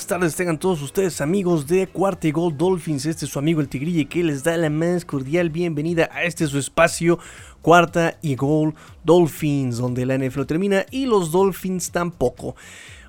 buenas tardes, tengan todos ustedes amigos de Cuarta y Gold Dolphins. Este es su amigo el Tigrille que les da la más cordial bienvenida a este su espacio Cuarta y Gold Dolphins, donde la NFL termina y los Dolphins tampoco.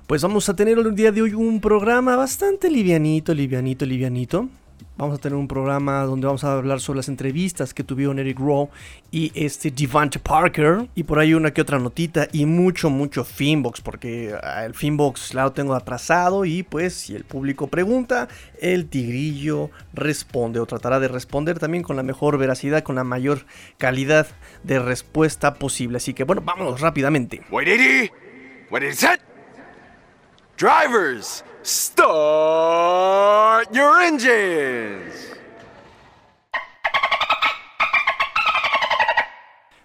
Pues vamos a tener el día de hoy un programa bastante livianito, livianito, livianito. Vamos a tener un programa donde vamos a hablar sobre las entrevistas que tuvieron Eric Rowe y este Devante Parker. Y por ahí una que otra notita y mucho, mucho Finbox, porque ah, el Finbox lo tengo atrasado y pues si el público pregunta, el tigrillo responde o tratará de responder también con la mejor veracidad, con la mayor calidad de respuesta posible. Así que bueno, vámonos rápidamente. Wait, What is it? Drivers, start your engines.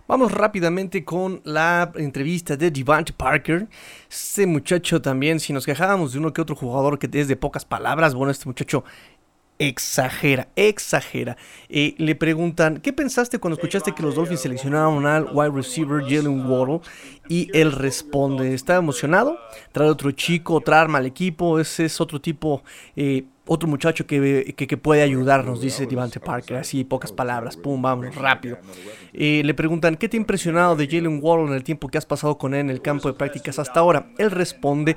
Vamos rápidamente con la entrevista de Devante Parker. Este muchacho también, si nos quejábamos de uno que otro jugador que es de pocas palabras, bueno, este muchacho exagera, exagera. Eh, le preguntan, ¿qué pensaste cuando escuchaste que los Dolphins seleccionaron al wide receiver Jalen Waddle? Y él responde, está emocionado, trae otro chico, otra arma al equipo, ese es otro tipo, eh, otro muchacho que, que, puede ayudarnos, dice Devante Parker, así pocas palabras, pum, vamos, rápido. Eh, le preguntan, ¿qué te ha impresionado de Jalen Waddle en el tiempo que has pasado con él en el campo de prácticas hasta ahora? Él responde,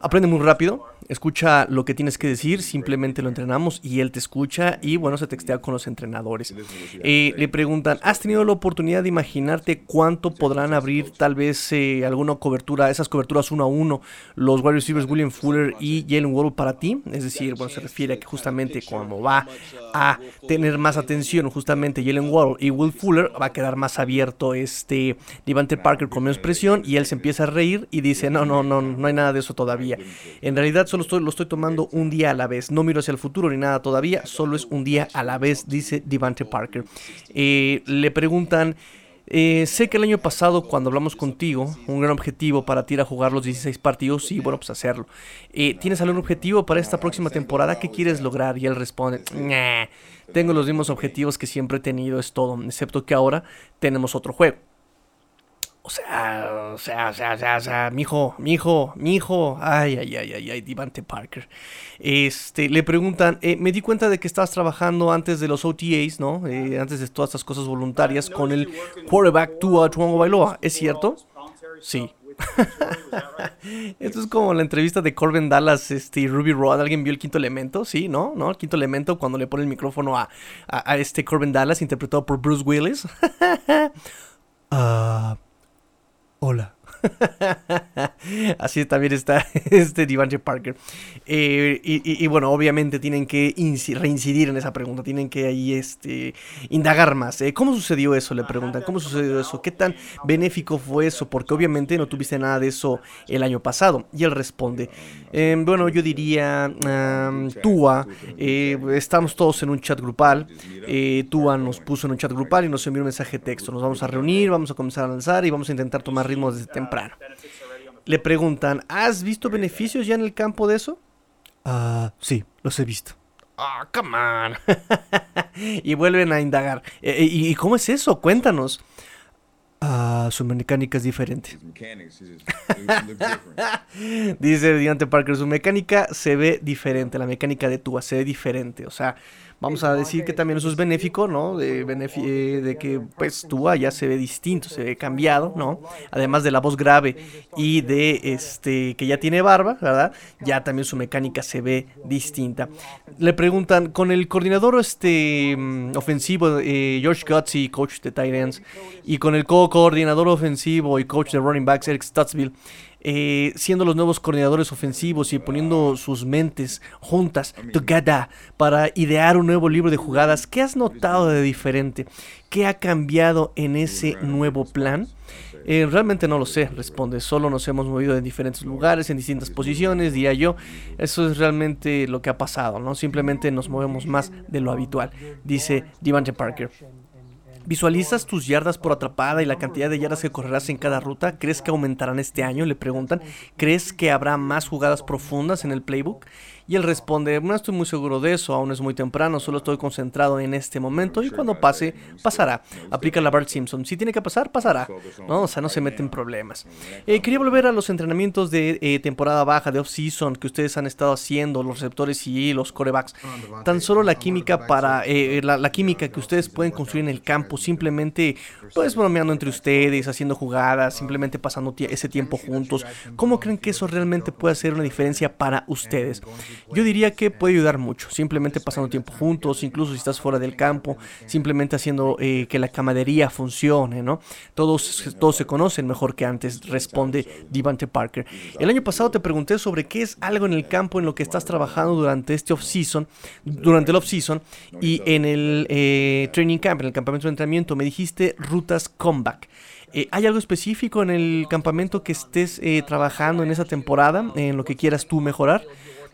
aprende muy rápido, escucha lo que tienes que decir, simplemente lo entrenamos y él te escucha y bueno, se textea con los entrenadores. Eh, le preguntan, ¿has tenido la oportunidad de imaginarte cuánto podrán abrir tal vez eh, alguna cobertura, esas coberturas uno a uno, los wide receivers William Fuller y Jalen Waddle para ti? Es decir, bueno, se refiere a que justamente cuando va a tener más atención justamente Jalen Waddle y Will Fuller, va a quedar más abierto este Devante Parker con menos presión y él se empieza a reír y dice, no, no, no, no hay nada de eso todavía. En realidad solo estoy, lo estoy tomando un día a la vez. No miro hacia el futuro ni nada todavía, solo es un día a la vez, dice Devante Parker. Eh, le preguntan... Eh, sé que el año pasado, cuando hablamos contigo, un gran objetivo para ti era jugar los 16 partidos y bueno, pues hacerlo. Eh, ¿Tienes algún objetivo para esta próxima temporada? ¿Qué quieres lograr? Y él responde, tengo los mismos objetivos que siempre he tenido, es todo, excepto que ahora tenemos otro juego. O sea, o sea, o sea, o sea, o sea, mi hijo, mi hijo, mi hijo, ay, ay, ay, ay, ay, Divante Parker. Este, le preguntan, eh, me di cuenta de que estabas trabajando antes de los OTAs, ¿no? Eh, antes de todas estas cosas voluntarias con el quarterback Tua Tuango Bailoa, ¿es cierto? Sí. Esto es como la entrevista de Corbin Dallas este, y Ruby Rod. ¿Alguien vio el quinto elemento? Sí, ¿no? ¿No? El quinto elemento cuando le pone el micrófono a, a, este Corbin Dallas, interpretado por Bruce Willis. Ah... Hola. Así también está este Devante Parker. Eh, y, bueno, obviamente tienen que reincidir en esa pregunta, tienen que ahí este, indagar más. Eh, ¿Cómo sucedió eso? Le preguntan, ¿cómo sucedió eso? ¿Qué tan benéfico fue eso? Porque obviamente no tuviste nada de eso el año pasado. Y él responde, em, bueno, yo diría, Tua, eh, estamos todos en un chat grupal, Tua nos puso en un chat grupal y nos envió un mensaje de texto, nos vamos a reunir, vamos a comenzar a lanzar y vamos a intentar tomar ritmo desde temprano. Le preguntan, ¿has visto beneficios ya en el campo de eso? Ah, sí, los he visto. Ah, come on. y vuelven a indagar. Eh, eh, ¿Y cómo es eso? Cuéntanos. Ah, su mecánica es diferente. Dice Diante Parker, su mecánica se ve diferente, la mecánica de Tua se ve diferente. O sea, vamos a decir que también eso es benéfico, ¿no? De, eh, de que pues Tua ya se ve distinto, se ve cambiado, ¿no? Además de la voz grave y de este que ya tiene barba, ¿verdad? Ya también su mecánica se ve distinta. Le preguntan, con el coordinador este mm, ofensivo eh, George Gutsy, coach de Titans, y con el co-coordinador ofensivo y coach de running backs Eric Stutzville, eh, siendo los nuevos coordinadores ofensivos y poniendo sus mentes juntas, together, para idear un nuevo libro de jugadas. ¿Qué has notado de diferente? ¿Qué ha cambiado en ese nuevo plan? Eh, realmente no lo sé, responde. Solo nos hemos movido en diferentes lugares, en distintas posiciones, diría yo. Eso es realmente lo que ha pasado, ¿no? Simplemente nos movemos más de lo habitual, dice Devante Parker. ¿Visualizas tus yardas por atrapada y la cantidad de yardas que correrás en cada ruta? ¿Crees que aumentarán este año? Le preguntan. ¿Crees que habrá más jugadas profundas en el playbook? Y él responde, no estoy muy seguro de eso, aún es muy temprano, solo estoy concentrado en este momento y cuando pase, pasará. Aplica la Bart Simpson. Si tiene que pasar, pasará. ¿no? O sea, no se mete en problemas. Eh, quería volver a los entrenamientos de eh, temporada baja, de off-season, que ustedes han estado haciendo, los receptores y los corebacks. Tan solo la química para, eh, la, química que ustedes pueden construir en el campo, simplemente, pues bromeando entre ustedes, haciendo jugadas, simplemente pasando ese tiempo juntos. ¿Cómo creen que eso realmente puede hacer una diferencia para ustedes? Yo diría que puede ayudar mucho, simplemente pasando tiempo juntos, incluso si estás fuera del campo, simplemente haciendo que la camaradería funcione, ¿no? Todos, todos se conocen mejor que antes, responde Devante Parker. El año pasado te pregunté sobre qué es algo en el campo en lo que estás trabajando durante este off-season, durante el off-season y en el eh, training camp, en el campamento de entrenamiento, me dijiste rutas comeback. Eh, ¿Hay algo específico en el campamento que estés eh, trabajando en esa temporada, en lo que quieras tú mejorar?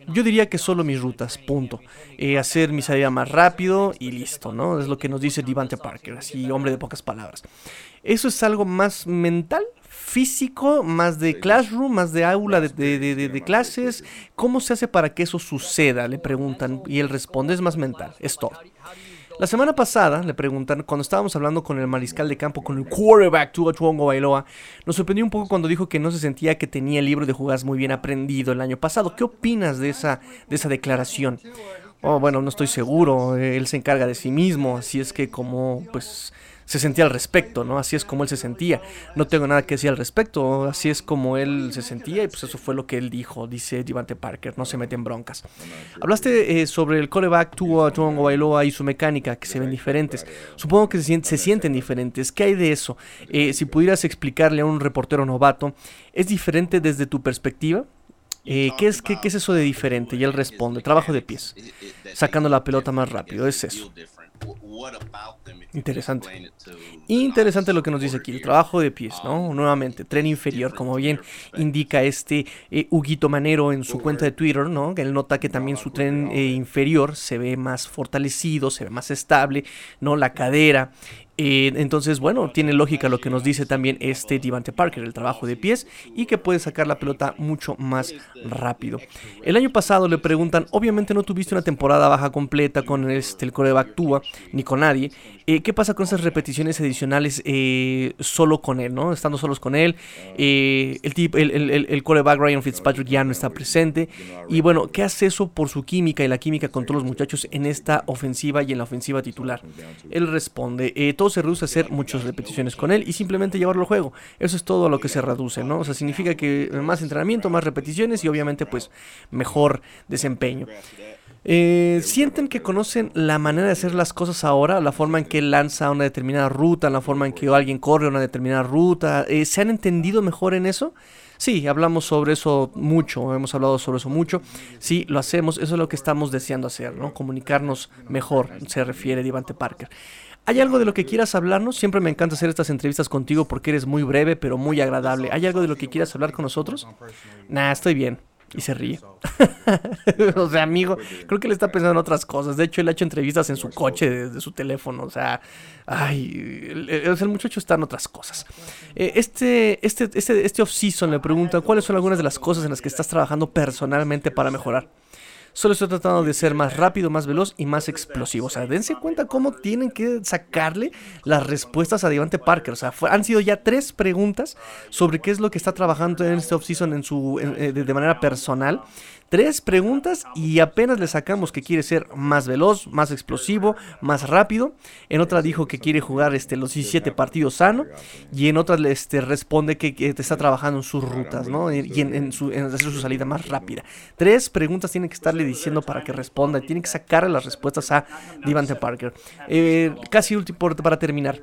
Yo diría que solo mis rutas, punto. hacer mi salida más rápido y listo, ¿no? Es lo que nos dice Devante Parker, así hombre de pocas palabras. Eso es algo más mental, físico, más de classroom, más de aula de, clases. ¿Cómo se hace para que eso suceda? Le preguntan y él responde, es más mental, es todo. La semana pasada le preguntan, cuando estábamos hablando con el mariscal de campo, con el quarterback Tua Chuongo Bailoa, nos sorprendió un poco cuando dijo que no se sentía que tenía el libro de jugadas muy bien aprendido el año pasado. ¿Qué opinas de esa, de esa declaración? Oh, bueno, no estoy seguro, él se encarga de sí mismo, así es que como, pues, se sentía al respecto, ¿no? Así es como él se sentía. No tengo nada que decir al respecto, así es como él se sentía y pues eso fue lo que él dijo, dice Devante Parker, no se mete en broncas. Hablaste eh, sobre el coreback Tua Tongo Bailoa y su mecánica, que se ven diferentes. Supongo que se, sienten diferentes. ¿Qué hay de eso? Eh, si pudieras explicarle a un reportero novato, ¿es diferente desde tu perspectiva? Eh, ¿qué, es, qué, ¿Qué es eso de diferente? Y él responde, trabajo de pies, sacando la pelota más rápido, es eso. Interesante. Interesante lo que nos dice aquí, el trabajo de pies, ¿no? Nuevamente, tren inferior, como bien indica este eh, Huguito Manero en su cuenta de Twitter, ¿no? Él nota que también su tren eh, inferior se ve más fortalecido, se ve más estable, ¿no? La cadera, eh, entonces, bueno, tiene lógica lo que nos dice también este Devante Parker, el trabajo de pies y que puede sacar la pelota mucho más rápido. El año pasado le preguntan, obviamente no tuviste una temporada baja completa con este, el coreback Tua ni con nadie. Eh, ¿Qué pasa con esas repeticiones adicionales eh, solo con él, no? Estando solos con él. el, el, el, coreback Ryan Fitzpatrick ya no está presente. Y bueno, ¿qué hace eso por su química y la química con todos los muchachos en esta ofensiva y en la ofensiva titular? Él responde, se reduce a hacer muchas repeticiones con él y simplemente llevarlo al juego. Eso es todo a lo que se reduce, ¿no? O sea, significa que más entrenamiento, más repeticiones y obviamente pues mejor desempeño. Eh, ¿Sienten que conocen la manera de hacer las cosas ahora? La forma en que lanza una determinada ruta, la forma en que alguien corre una determinada ruta. Eh, ¿Se han entendido mejor en eso? Sí, hablamos sobre eso mucho, hemos hablado sobre eso mucho. Sí, lo hacemos, eso es lo que estamos deseando hacer, ¿no? Comunicarnos mejor, se refiere Divante Parker. ¿Hay algo de lo que quieras hablarnos? Siempre me encanta hacer estas entrevistas contigo porque eres muy breve pero muy agradable. ¿Hay algo de lo que quieras hablar con nosotros? Nah, estoy bien. Y se ríe. o sea, amigo, creo que él está pensando en otras cosas. De hecho, él ha hecho entrevistas en su coche desde su teléfono. O sea, ay, el, muchacho está en otras cosas. Eh, este, este, este, este off-season le pregunta cuáles son algunas de las cosas en las que estás trabajando personalmente para mejorar. Solo estoy tratando de ser más rápido, más veloz y más explosivo. O sea, dense cuenta cómo tienen que sacarle las respuestas a Devante Parker. O sea, han sido ya tres preguntas sobre qué es lo que está trabajando en este offseason en su, eh, de manera personal. Tres preguntas y apenas le sacamos que quiere ser más veloz, más explosivo, más rápido. En otra dijo que quiere jugar este, los 17 partidos sano. Y en otra este, responde que, está trabajando en sus rutas, ¿no? Y en, su, hacer su salida más rápida. Tres preguntas tienen que estarle diciendo para que responda. Tienen que sacarle las respuestas a Devante Parker. Eh, casi último para terminar.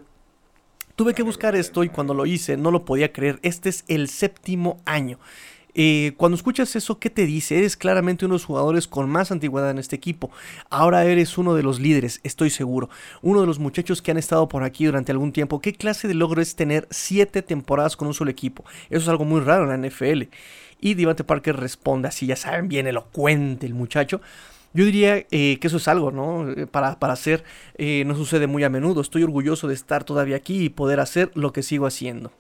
Tuve que buscar esto y cuando lo hice no lo podía creer. Este es el séptimo año. Eh, cuando escuchas eso, ¿qué te dice? Eres claramente uno de los jugadores con más antigüedad en este equipo. Ahora eres uno de los líderes, estoy seguro. Uno de los muchachos que han estado por aquí durante algún tiempo. ¿Qué clase de logro es tener siete temporadas con un solo equipo? Eso es algo muy raro en la NFL. Y Devante Parker responde así, ya saben, bien elocuente el muchacho. Yo diría eh, que eso es algo, ¿no? Eh, para, para hacer, no sucede muy a menudo. Estoy orgulloso de estar todavía aquí y poder hacer lo que sigo haciendo.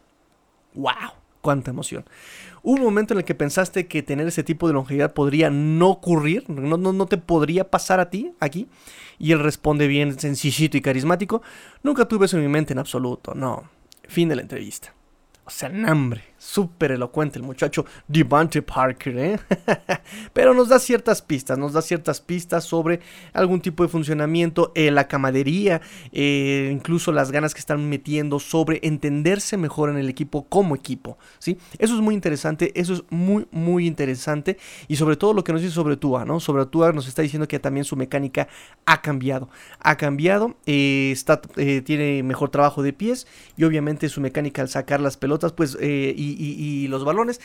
¡Wow! cuánta emoción. Hubo un momento en el que pensaste que tener ese tipo de longevidad podría no ocurrir, no, no, no te podría pasar a ti aquí. Y él responde bien sencillito y carismático, nunca tuve eso en mi mente en absoluto, no. Fin de la entrevista. O sea, hambre. Súper elocuente el muchacho Devante Parker, ¿eh? Pero nos da ciertas pistas, nos da ciertas pistas sobre algún tipo de funcionamiento, eh, la camadería, eh, incluso las ganas que están metiendo sobre entenderse mejor en el equipo como equipo, ¿sí? Eso es muy interesante, eso es muy, muy interesante. Y sobre todo lo que nos dice sobre Tua, ¿no? Sobre Tua nos está diciendo que también su mecánica ha cambiado. Ha cambiado, eh, está, tiene mejor trabajo de pies y obviamente su mecánica al sacar las pelotas, pues, y y, los balones,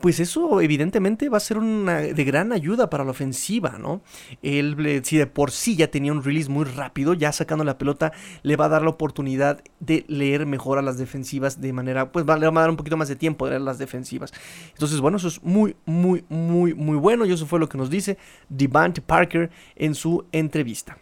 pues eso evidentemente va a ser una de gran ayuda para la ofensiva, ¿no? Él, si de por sí ya tenía un release muy rápido, ya sacando la pelota, le va a dar la oportunidad de leer mejor a las defensivas de manera, pues le va a dar un poquito más de tiempo de leer las defensivas. Entonces, bueno, eso es muy, muy, muy, muy bueno y eso fue lo que nos dice Devante Parker en su entrevista.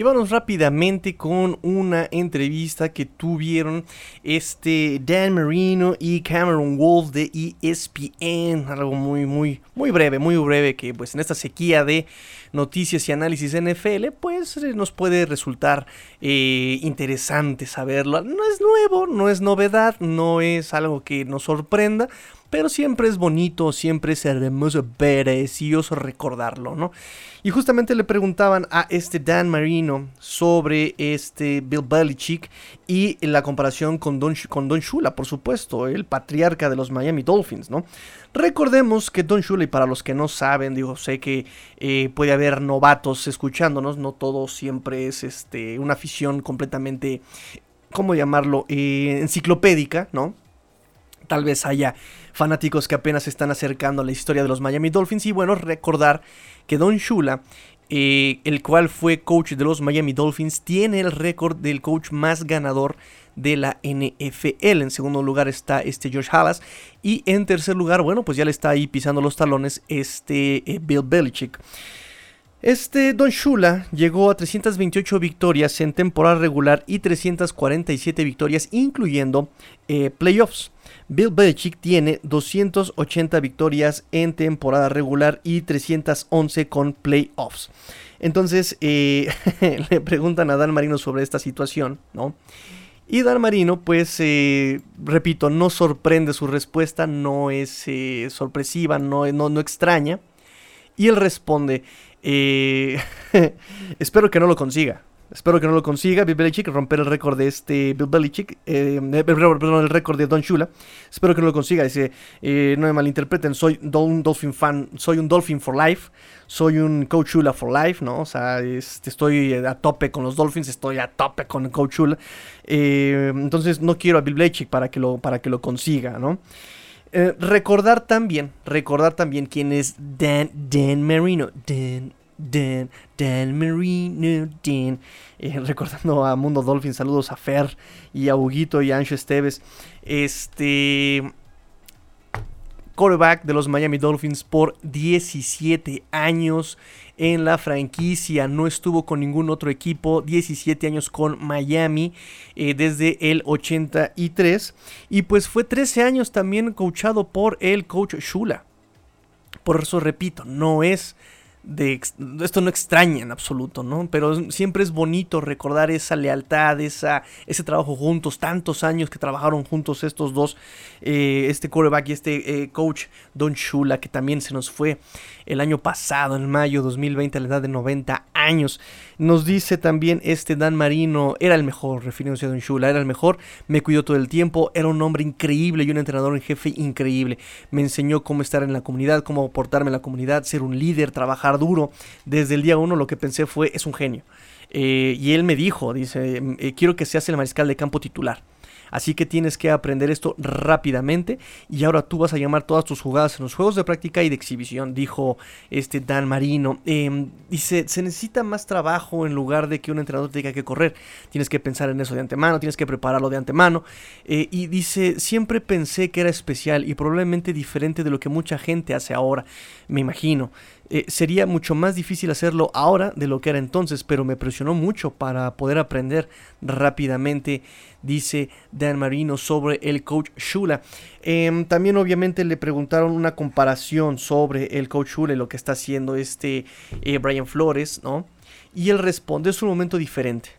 Y vamos rápidamente con una entrevista que tuvieron este Dan Marino y Cameron Wolf de ESPN. Algo muy, muy, muy breve, muy breve que pues en esta sequía de noticias y análisis NFL pues eh, nos puede resultar eh, interesante saberlo. No es nuevo, no es novedad, no es algo que nos sorprenda pero siempre es bonito, siempre es hermoso, precioso recordarlo, ¿no? Y justamente le preguntaban a este Dan Marino sobre este Bill Belichick y la comparación con Don, con Don Shula, por supuesto, el patriarca de los Miami Dolphins, ¿no? Recordemos que Don Shula, y para los que no saben, digo, sé que eh, puede haber novatos escuchándonos, no todo siempre es este, una afición completamente, ¿cómo llamarlo?, eh, enciclopédica, ¿no? Tal vez haya fanáticos que apenas se están acercando a la historia de los Miami Dolphins. Y bueno, recordar que Don Shula, eh, el cual fue coach de los Miami Dolphins, tiene el récord del coach más ganador de la NFL. En segundo lugar está este George Halas. Y en tercer lugar, bueno, pues ya le está ahí pisando los talones este eh, Bill Belichick. Este Don Shula llegó a 328 victorias en temporada regular y 347 victorias incluyendo eh, playoffs. Bill Belichick tiene 280 victorias en temporada regular y 311 con playoffs. Entonces eh, le preguntan a Dan Marino sobre esta situación, ¿no? Y Dan Marino, pues, eh, repito, no sorprende su respuesta, no es eh, sorpresiva, no, no, no extraña. Y él responde, espero que no lo consiga. Espero que no lo consiga Bill Belichick, romper el récord de este Bill Belichick, eh, eh perdón, el récord de Don Shula. Espero que no lo consiga. Dice, eh, no me malinterpreten, soy un Dolphin fan, soy un Dolphin for life, soy un Coach Shula for life, ¿no? O sea, este, estoy a tope con los Dolphins, estoy a tope con Coach Shula. Entonces no quiero a Bill Belichick para que lo, para que lo consiga, ¿no? recordar también, recordar también quién es Dan, Dan Marino. Dan Dan, Dan Marino, Dan. Recordando a Mundo Dolphin, saludos a Fer y a Huguito y a Ancho Esteves. Este. Quarterback de los Miami Dolphins por 17 años en la franquicia. No estuvo con ningún otro equipo. 17 años con Miami eh, desde el 83. Y pues fue 13 años también coachado por el coach Shula. Por eso repito, no es esto no extraña en absoluto, ¿no? Pero siempre es bonito recordar esa lealtad, esa, ese trabajo juntos, tantos años que trabajaron juntos estos dos, eh, este quarterback y este eh, coach Don Shula, que también se nos fue el año pasado, en mayo 2020, a la edad de 90 años. Nos dice también este Dan Marino, era el mejor, refiriéndose a Don Shula, era el mejor, me cuidó todo el tiempo, era un hombre increíble y un entrenador en jefe increíble. Me enseñó cómo estar en la comunidad, cómo portarme en la comunidad, ser un líder, trabajar duro. Desde el día uno lo que pensé fue, es un genio. Eh, y él me dijo, dice, eh, quiero que seas el mariscal de campo titular. Así que tienes que aprender esto rápidamente y ahora tú vas a llamar todas tus jugadas en los juegos de práctica y de exhibición, dijo este Dan Marino. Em, dice, se necesita más trabajo en lugar de que un entrenador tenga que correr. Tienes que pensar en eso de antemano, tienes que prepararlo de antemano. Eh, y dice, siempre pensé que era especial y probablemente diferente de lo que mucha gente hace ahora, me imagino. Eh, sería mucho más difícil hacerlo ahora de lo que era entonces, pero me presionó mucho para poder aprender rápidamente, dice Dan Marino sobre el coach Shula. Em, también obviamente le preguntaron una comparación sobre el coach Shula y lo que está haciendo este eh, Brian Flores, ¿no? Y él responde, es un momento diferente.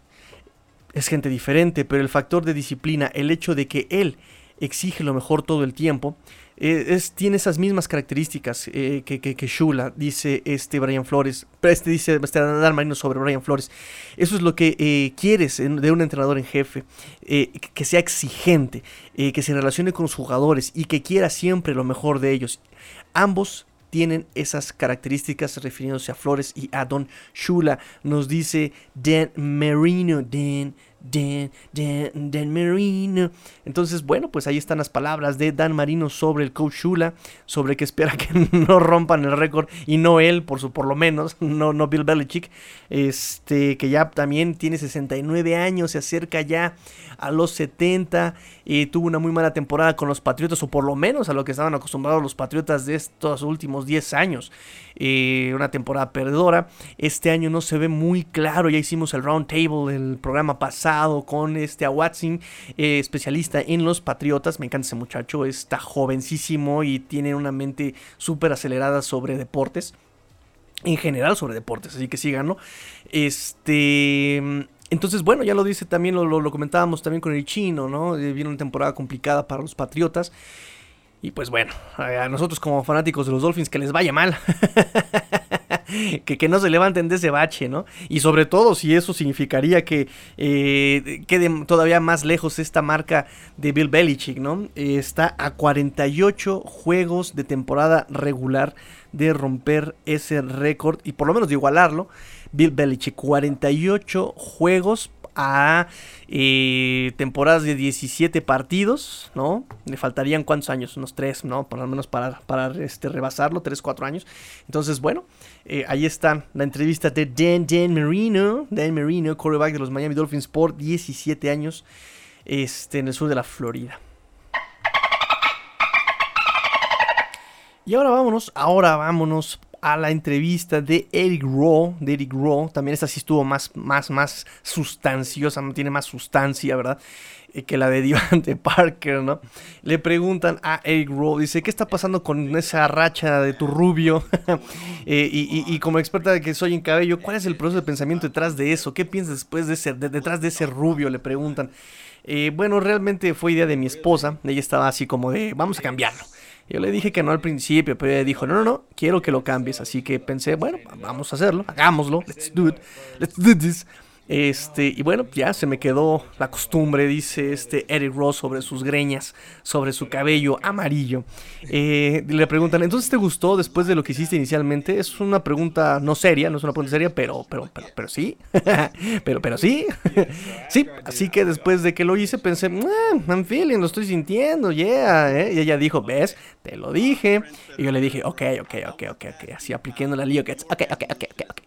Es gente diferente, pero el factor de disciplina, el hecho de que él exige lo mejor todo el tiempo, eh, es, tiene esas mismas características eh, que, que, Shula, dice este Brian Flores, este dice este Dan Marino sobre Brian Flores. Eso es lo que eh, quieres de un entrenador en jefe, que sea exigente, que se relacione con los jugadores y que quiera siempre lo mejor de ellos. Ambos tienen esas características refiriéndose a Flores y a Don Shula. Nos dice Dan Marino, Dan Dan, Dan, Dan Marino. Entonces, bueno, pues ahí están las palabras de Dan Marino sobre el coach Shula, sobre que espera que no rompan el récord y no él, por su por lo menos, no, no Bill Belichick, este, que ya también tiene 69 años, se acerca ya a los 70, y tuvo una muy mala temporada con los Patriotas, o por lo menos a lo que estaban acostumbrados los Patriotas de estos últimos 10 años. Eh, una temporada perdedora. Este año no se ve muy claro, ya hicimos el round table el programa pasado con este a Watson, eh, especialista en los Patriotas. Me encanta ese muchacho, está jovencísimo y tiene una mente súper acelerada sobre deportes en general sobre deportes, así que síganlo. Este. Entonces, bueno, ya lo dice también, lo, comentábamos también con el chino, ¿no? Eh, viene una temporada complicada para los Patriotas. Y pues bueno, a nosotros como fanáticos de los Dolphins, que les vaya mal. que, que, no se levanten de ese bache, ¿no? Y sobre todo si eso significaría que eh, quede todavía más lejos esta marca de Bill Belichick, ¿no? Está a 48 juegos de temporada regular de romper ese récord y por lo menos de igualarlo. Bill Belichick, 48 juegos a eh, temporadas de 17 partidos, ¿no? Le faltarían cuántos años, unos 3, ¿no? Por lo menos para, para este, rebasarlo, 3, 4 años. Entonces, bueno, eh, ahí está la entrevista de Dan, Dan Marino, Dan Marino, quarterback de los Miami Dolphins por 17 años este, en el sur de la Florida. Y ahora vámonos, ahora vámonos a la entrevista de Eric Rowe, de Eric Rowe, también esta sí estuvo más, más, más sustanciosa, tiene más sustancia, ¿verdad? Eh, que la de Devante Parker, ¿no? Le preguntan a Eric Rowe, dice, ¿qué está pasando con esa racha de tu rubio? Eh, y, como experta de que soy en cabello, ¿cuál es el proceso de pensamiento detrás de eso? ¿Qué piensas después de ser, detrás de ese rubio? Le preguntan. Eh, bueno, realmente fue idea de mi esposa, ella estaba así como de, vamos a cambiarlo. Yo le dije que no al principio, pero ella dijo, no, no, no, quiero que lo cambies. Así que pensé, bueno, vamos a hacerlo, hagámoslo, let's do it, let's do this. Este, y bueno, ya se me quedó la costumbre, dice este Eric Ross sobre sus greñas, sobre su cabello amarillo. Eh, le preguntan, ¿entonces te gustó después de lo que hiciste inicialmente? Es una pregunta no seria, no es una pregunta seria, pero, pero, pero, pero sí. pero, pero sí. sí, así que después de que lo hice pensé, I'm feeling, lo estoy sintiendo, yeah. ¿eh? Y ella dijo, ¿ves? Te lo dije. Y yo le dije, ok, ok, ok, ok, ok. Así aplicando la lío que ok, ok, ok, ok, ok.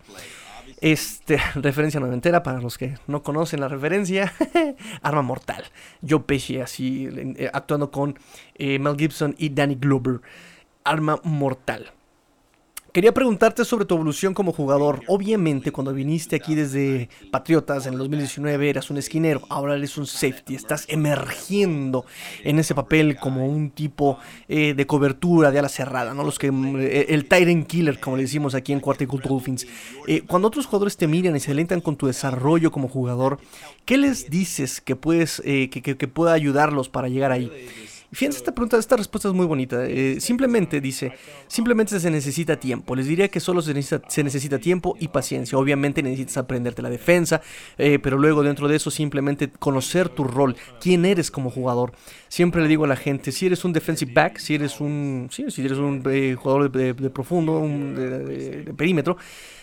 Este, referencia noventera, para los que no conocen la referencia, Arma Mortal. Yo Pesci así, eh, actuando con eh, Mel Gibson y Danny Glover. Arma Mortal. Quería preguntarte sobre tu evolución como jugador. Obviamente, cuando viniste aquí desde Patriotas en el 2019 eras un esquinero, ahora eres un safety. Estás emergiendo en ese papel como un tipo eh, de cobertura de ala cerrada, ¿no? Los que, eh, el Tyrant Killer, como le decimos aquí en Cuarta Dolphins. Eh, cuando otros jugadores te miran y se alentan con tu desarrollo como jugador, ¿qué les dices que, puedes, que, que pueda ayudarlos para llegar ahí? Fíjense esta pregunta, esta respuesta es muy bonita. Eh, simplemente dice, simplemente se necesita tiempo. Les diría que solo se necesita, se necesita tiempo y paciencia. Obviamente necesitas aprenderte la defensa, eh, pero luego dentro de eso simplemente conocer tu rol, quién eres como jugador. Siempre le digo a la gente, si eres un defensive back, si eres un, si eres un eh, jugador de, profundo, un, de perímetro,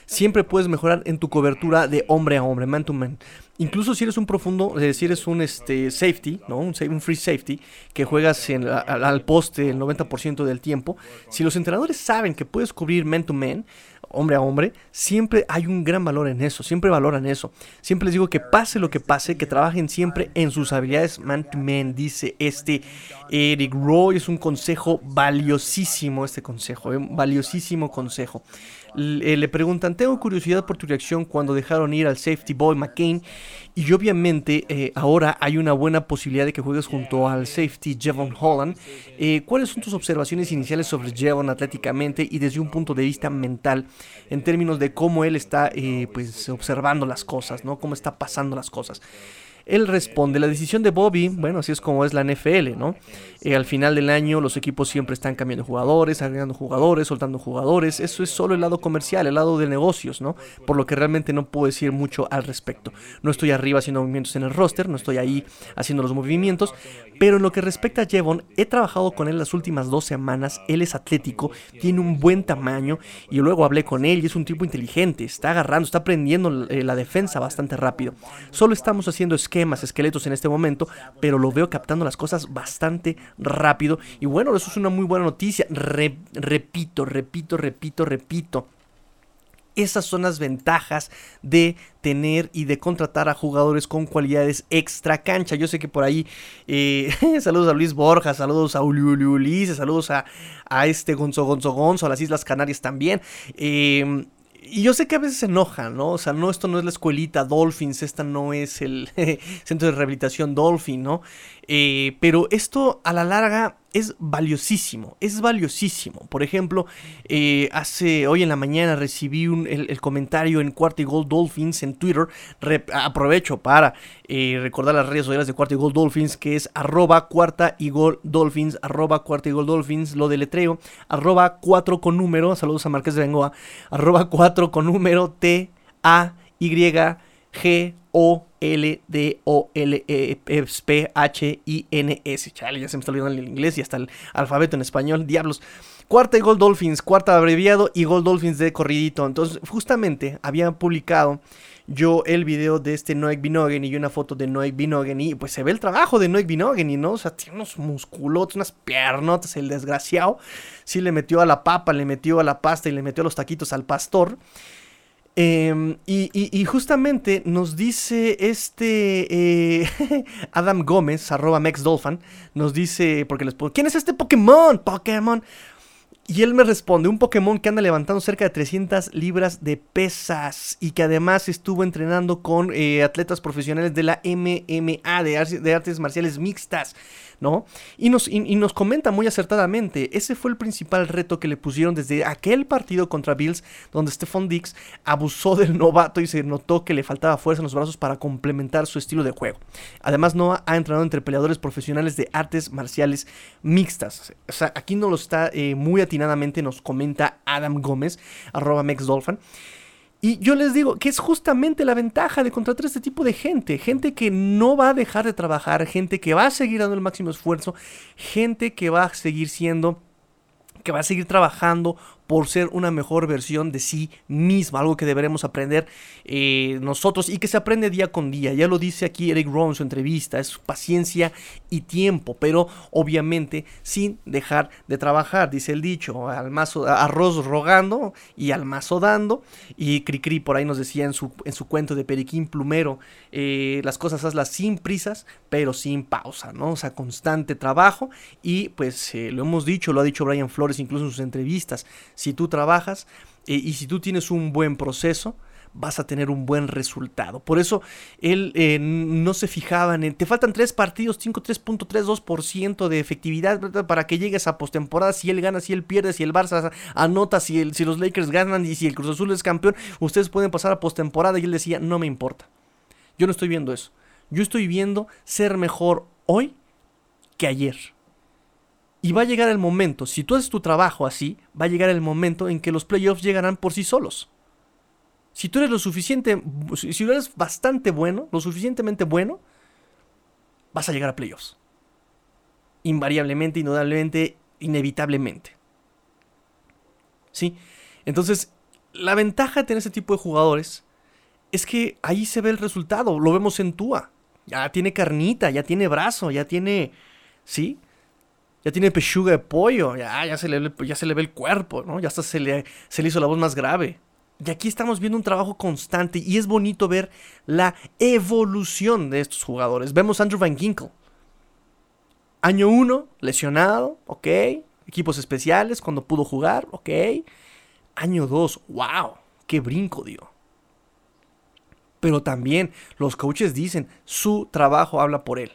siempre puedes mejorar en tu cobertura de hombre a hombre, man to man. Incluso si eres un profundo, eh, si eres un este, safety, ¿no? un, free safety, que juegas al, poste el 90% del tiempo, si los entrenadores saben que puedes cubrir man to man, hombre a hombre, siempre hay un gran valor en eso, siempre valoran eso. Siempre les digo que pase lo que pase, que trabajen siempre en sus habilidades man to man, dice este Eric Roy. Es un consejo valiosísimo, este consejo, un eh, valiosísimo consejo. Eh, le, preguntan, tengo curiosidad por tu reacción cuando dejaron ir al safety boy McCain y obviamente eh, ahora hay una buena posibilidad de que juegues junto al safety Jevon Holland. Eh, ¿Cuáles son tus observaciones iniciales sobre Jevon atléticamente y desde un punto de vista mental en términos de cómo él está pues observando las cosas, ¿no? Cómo está pasando las cosas. Él responde, la decisión de Bobby, bueno, así es como es la NFL, ¿no? Eh, al final del año los equipos siempre están cambiando jugadores, agregando jugadores, soltando jugadores. Eso es solo el lado comercial, el lado de negocios, ¿no? Por lo que realmente no puedo decir mucho al respecto. No estoy arriba haciendo movimientos en el roster, no estoy ahí haciendo los movimientos. Pero en lo que respecta a Jevon, he trabajado con él las últimas dos semanas. Él es atlético, tiene un buen tamaño y luego hablé con él y es un tipo inteligente. Está agarrando, está aprendiendo eh, la defensa bastante rápido. Solo estamos haciendo esquemas, esqueletos en este momento, pero lo veo captando las cosas bastante rápido. Y bueno, eso es una muy buena noticia. repito, repito, repito, repito. Esas son las ventajas de tener y de contratar a jugadores con cualidades extra cancha. Yo sé que por ahí, eh, saludos a Luis Borja, saludos a Ulises, saludos a, a, este Gonzo Gonzo Gonzo, a las Islas Canarias también. Eh, y yo sé que a veces se enojan, ¿no? O sea, no, esto no es la escuelita Dolphins, esta no es el centro de rehabilitación Dolphin, ¿no? Eh, pero esto a la larga es valiosísimo, es valiosísimo. Por ejemplo, eh, hace hoy en la mañana recibí el, comentario en Cuarta y Gold Dolphins en Twitter. aprovecho para eh, recordar las redes sociales de Cuarta y Gold Dolphins, que es arroba Cuarta y Gold Dolphins, arroba Cuarta y Gold Dolphins, lo deletreo, arroba 4 con número, saludos a Marqués de Bengoa, arroba 4 con número T A Y G O L D O L E P H I N S. Chale, ya se me está olvidando el inglés y hasta el alfabeto en español. Diablos. Cuarta y Gold Dolphins, cuarta abreviado y Gold Dolphins de corridito. Entonces, justamente había publicado yo el video de este Noek Binogen y una foto de Noek Binogen y pues se ve el trabajo de Noek Binogen y no, o sea, tiene unos musculotes, unas piernotas, el desgraciado. Sí le metió a la papa, le metió a la pasta y le metió los taquitos al pastor. Em, y, justamente nos dice este eh, Adam Gómez, arroba MexDolphin, nos dice, porque les puedo, ¿quién es este Pokémon? Pokémon. Y él me responde, un Pokémon que anda levantando cerca de 300 libras de pesas y que además estuvo entrenando con eh, atletas profesionales de la MMA, de, artes marciales mixtas. ¿No? Y nos, y, nos comenta muy acertadamente, ese fue el principal reto que le pusieron desde aquel partido contra Bills, donde Stephon Dix abusó del novato y se notó que le faltaba fuerza en los brazos para complementar su estilo de juego. Además, Noah ha entrenado entre peleadores profesionales de artes marciales mixtas. O sea, aquí no lo está eh, muy atinadamente, nos comenta Adam Gómez, arroba MexDolphin. Y yo les digo que es justamente la ventaja de contratar este tipo de gente, gente que no va a dejar de trabajar, gente que va a seguir dando el máximo esfuerzo, gente que va a seguir siendo que va a seguir trabajando por ser una mejor versión de sí misma, algo que deberemos aprender eh, nosotros y que se aprende día con día. Ya lo dice aquí Eric Rowe en su entrevista, es paciencia y tiempo, pero obviamente sin dejar de trabajar, dice el dicho, al arroz rogando y al mazo dando. Y Cricri por ahí nos decía en su, en su cuento de Periquín Plumero, eh, las cosas hazlas sin prisas, pero sin pausa, ¿no? O sea, constante trabajo y pues eh, lo hemos dicho, lo ha dicho Brian Flores incluso en sus entrevistas si tú trabajas eh, y si tú tienes un buen proceso, vas a tener un buen resultado. Por eso él eh, no se fijaba en, te faltan tres partidos, 5, 3.32% de efectividad para que llegues a postemporada. Si él gana, si él pierde, si el Barça anota, si, el, si los Lakers ganan y si el Cruz Azul es campeón, ustedes pueden pasar a postemporada. Y él decía, no me importa. Yo no estoy viendo eso. Yo estoy viendo ser mejor hoy que ayer. Y va a llegar el momento, si tú haces tu trabajo así, va a llegar el momento en que los playoffs llegarán por sí solos. Si tú eres lo suficiente, si tú eres bastante bueno, lo suficientemente bueno, vas a llegar a playoffs. Invariablemente, indudablemente, inevitablemente. ¿Sí? Entonces, la ventaja de tener ese tipo de jugadores es que ahí se ve el resultado. Lo vemos en Tua. Ya tiene carnita, ya tiene brazo, ya tiene. ¿Sí? Ya tiene pechuga de pollo, ya, ya, se, le, ya se le ve el cuerpo, ¿no? Ya hasta se le, se le hizo la voz más grave. Y aquí estamos viendo un trabajo constante y es bonito ver la evolución de estos jugadores. Vemos a Andrew Van Ginkle. Año 1, lesionado, ok. Equipos especiales cuando pudo jugar, ok. Año 2, wow, qué brinco dio. Pero también los coaches dicen, su trabajo habla por él.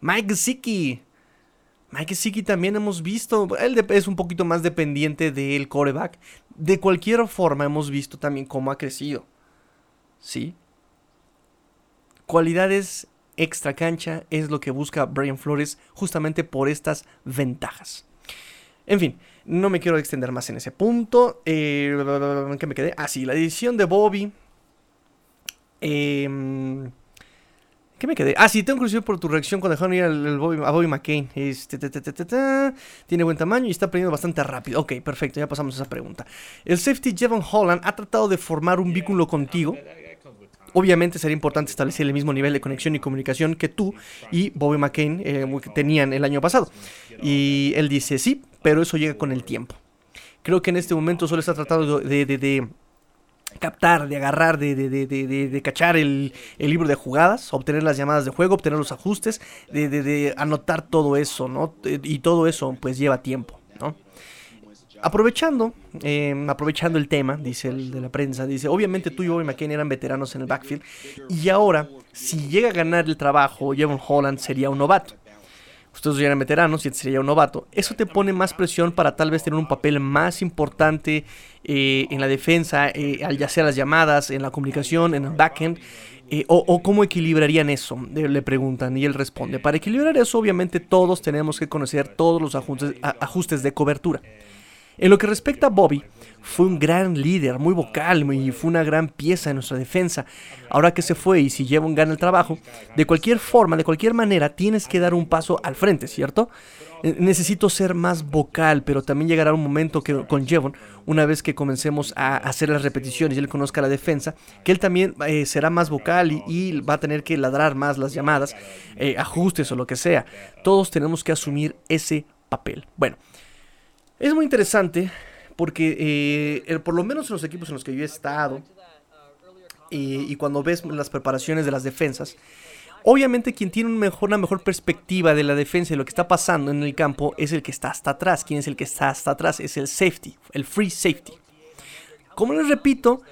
Mike Gesicki. Mike Gesicki también hemos visto, él es un poquito más dependiente del coreback. De cualquier forma hemos visto también cómo ha crecido. ¿Sí? Cualidades extra cancha es lo que busca Brian Flores justamente por estas ventajas. En fin, no me quiero extender más en ese punto. Eh, ¿Qué me quedé? Ah, sí, la edición de Bobby. Eh, ¿Qué me quedé? Ah, sí, tengo curiosidad por tu reacción cuando dejaron ir a Bobby McCain. Este, tiene buen tamaño y está aprendiendo bastante rápido. Ok, perfecto, ya pasamos a esa pregunta. El safety Jevon Holland ha tratado de formar un vínculo contigo. Obviamente sería importante establecer el mismo nivel de conexión y comunicación que tú y Bobby McCain eh, tenían el año pasado. Y él dice, sí, pero eso llega con el tiempo. Creo que en este momento solo está tratando de captar, de agarrar, de, de, de, de cachar el, el, libro de jugadas, obtener las llamadas de juego, obtener los ajustes, de, anotar todo eso, ¿no? Y todo eso pues lleva tiempo, ¿no? Aprovechando, em, aprovechando el tema, dice el de la prensa, dice, obviamente tú y Bobby McCain eran veteranos en el backfield y ahora, si llega a ganar el trabajo, Jevon Holland sería un novato ustedes ya eran veteranos y este sería un novato, eso te pone más presión para tal vez tener un papel más importante eh, en la defensa, eh, ya sea las llamadas, en la comunicación, en el backend. Eh, o, cómo equilibrarían eso, le preguntan y él responde. Para equilibrar eso, obviamente todos tenemos que conocer todos los ajustes de cobertura. En lo que respecta a Bobby, fue un gran líder, muy vocal y fue una gran pieza en nuestra defensa. Ahora que se fue y si Jevon gana el trabajo, de cualquier forma, de cualquier manera, tienes que dar un paso al frente, ¿cierto? Eh, necesito ser más vocal, pero también llegará un momento que con Jevon, una vez que comencemos a hacer las repeticiones y él conozca la defensa, que él también eh, será más vocal y, va a tener que ladrar más las llamadas, eh, ajustes o lo que sea. Todos tenemos que asumir ese papel. Bueno, es muy interesante porque eh, por lo menos en los equipos en los que yo he estado y cuando ves las preparaciones de las defensas, obviamente quien tiene una mejor perspectiva de la defensa y lo que está pasando en el campo es el que está hasta atrás. ¿Quién es el que está hasta atrás? Es el safety, el free safety. Como les repito,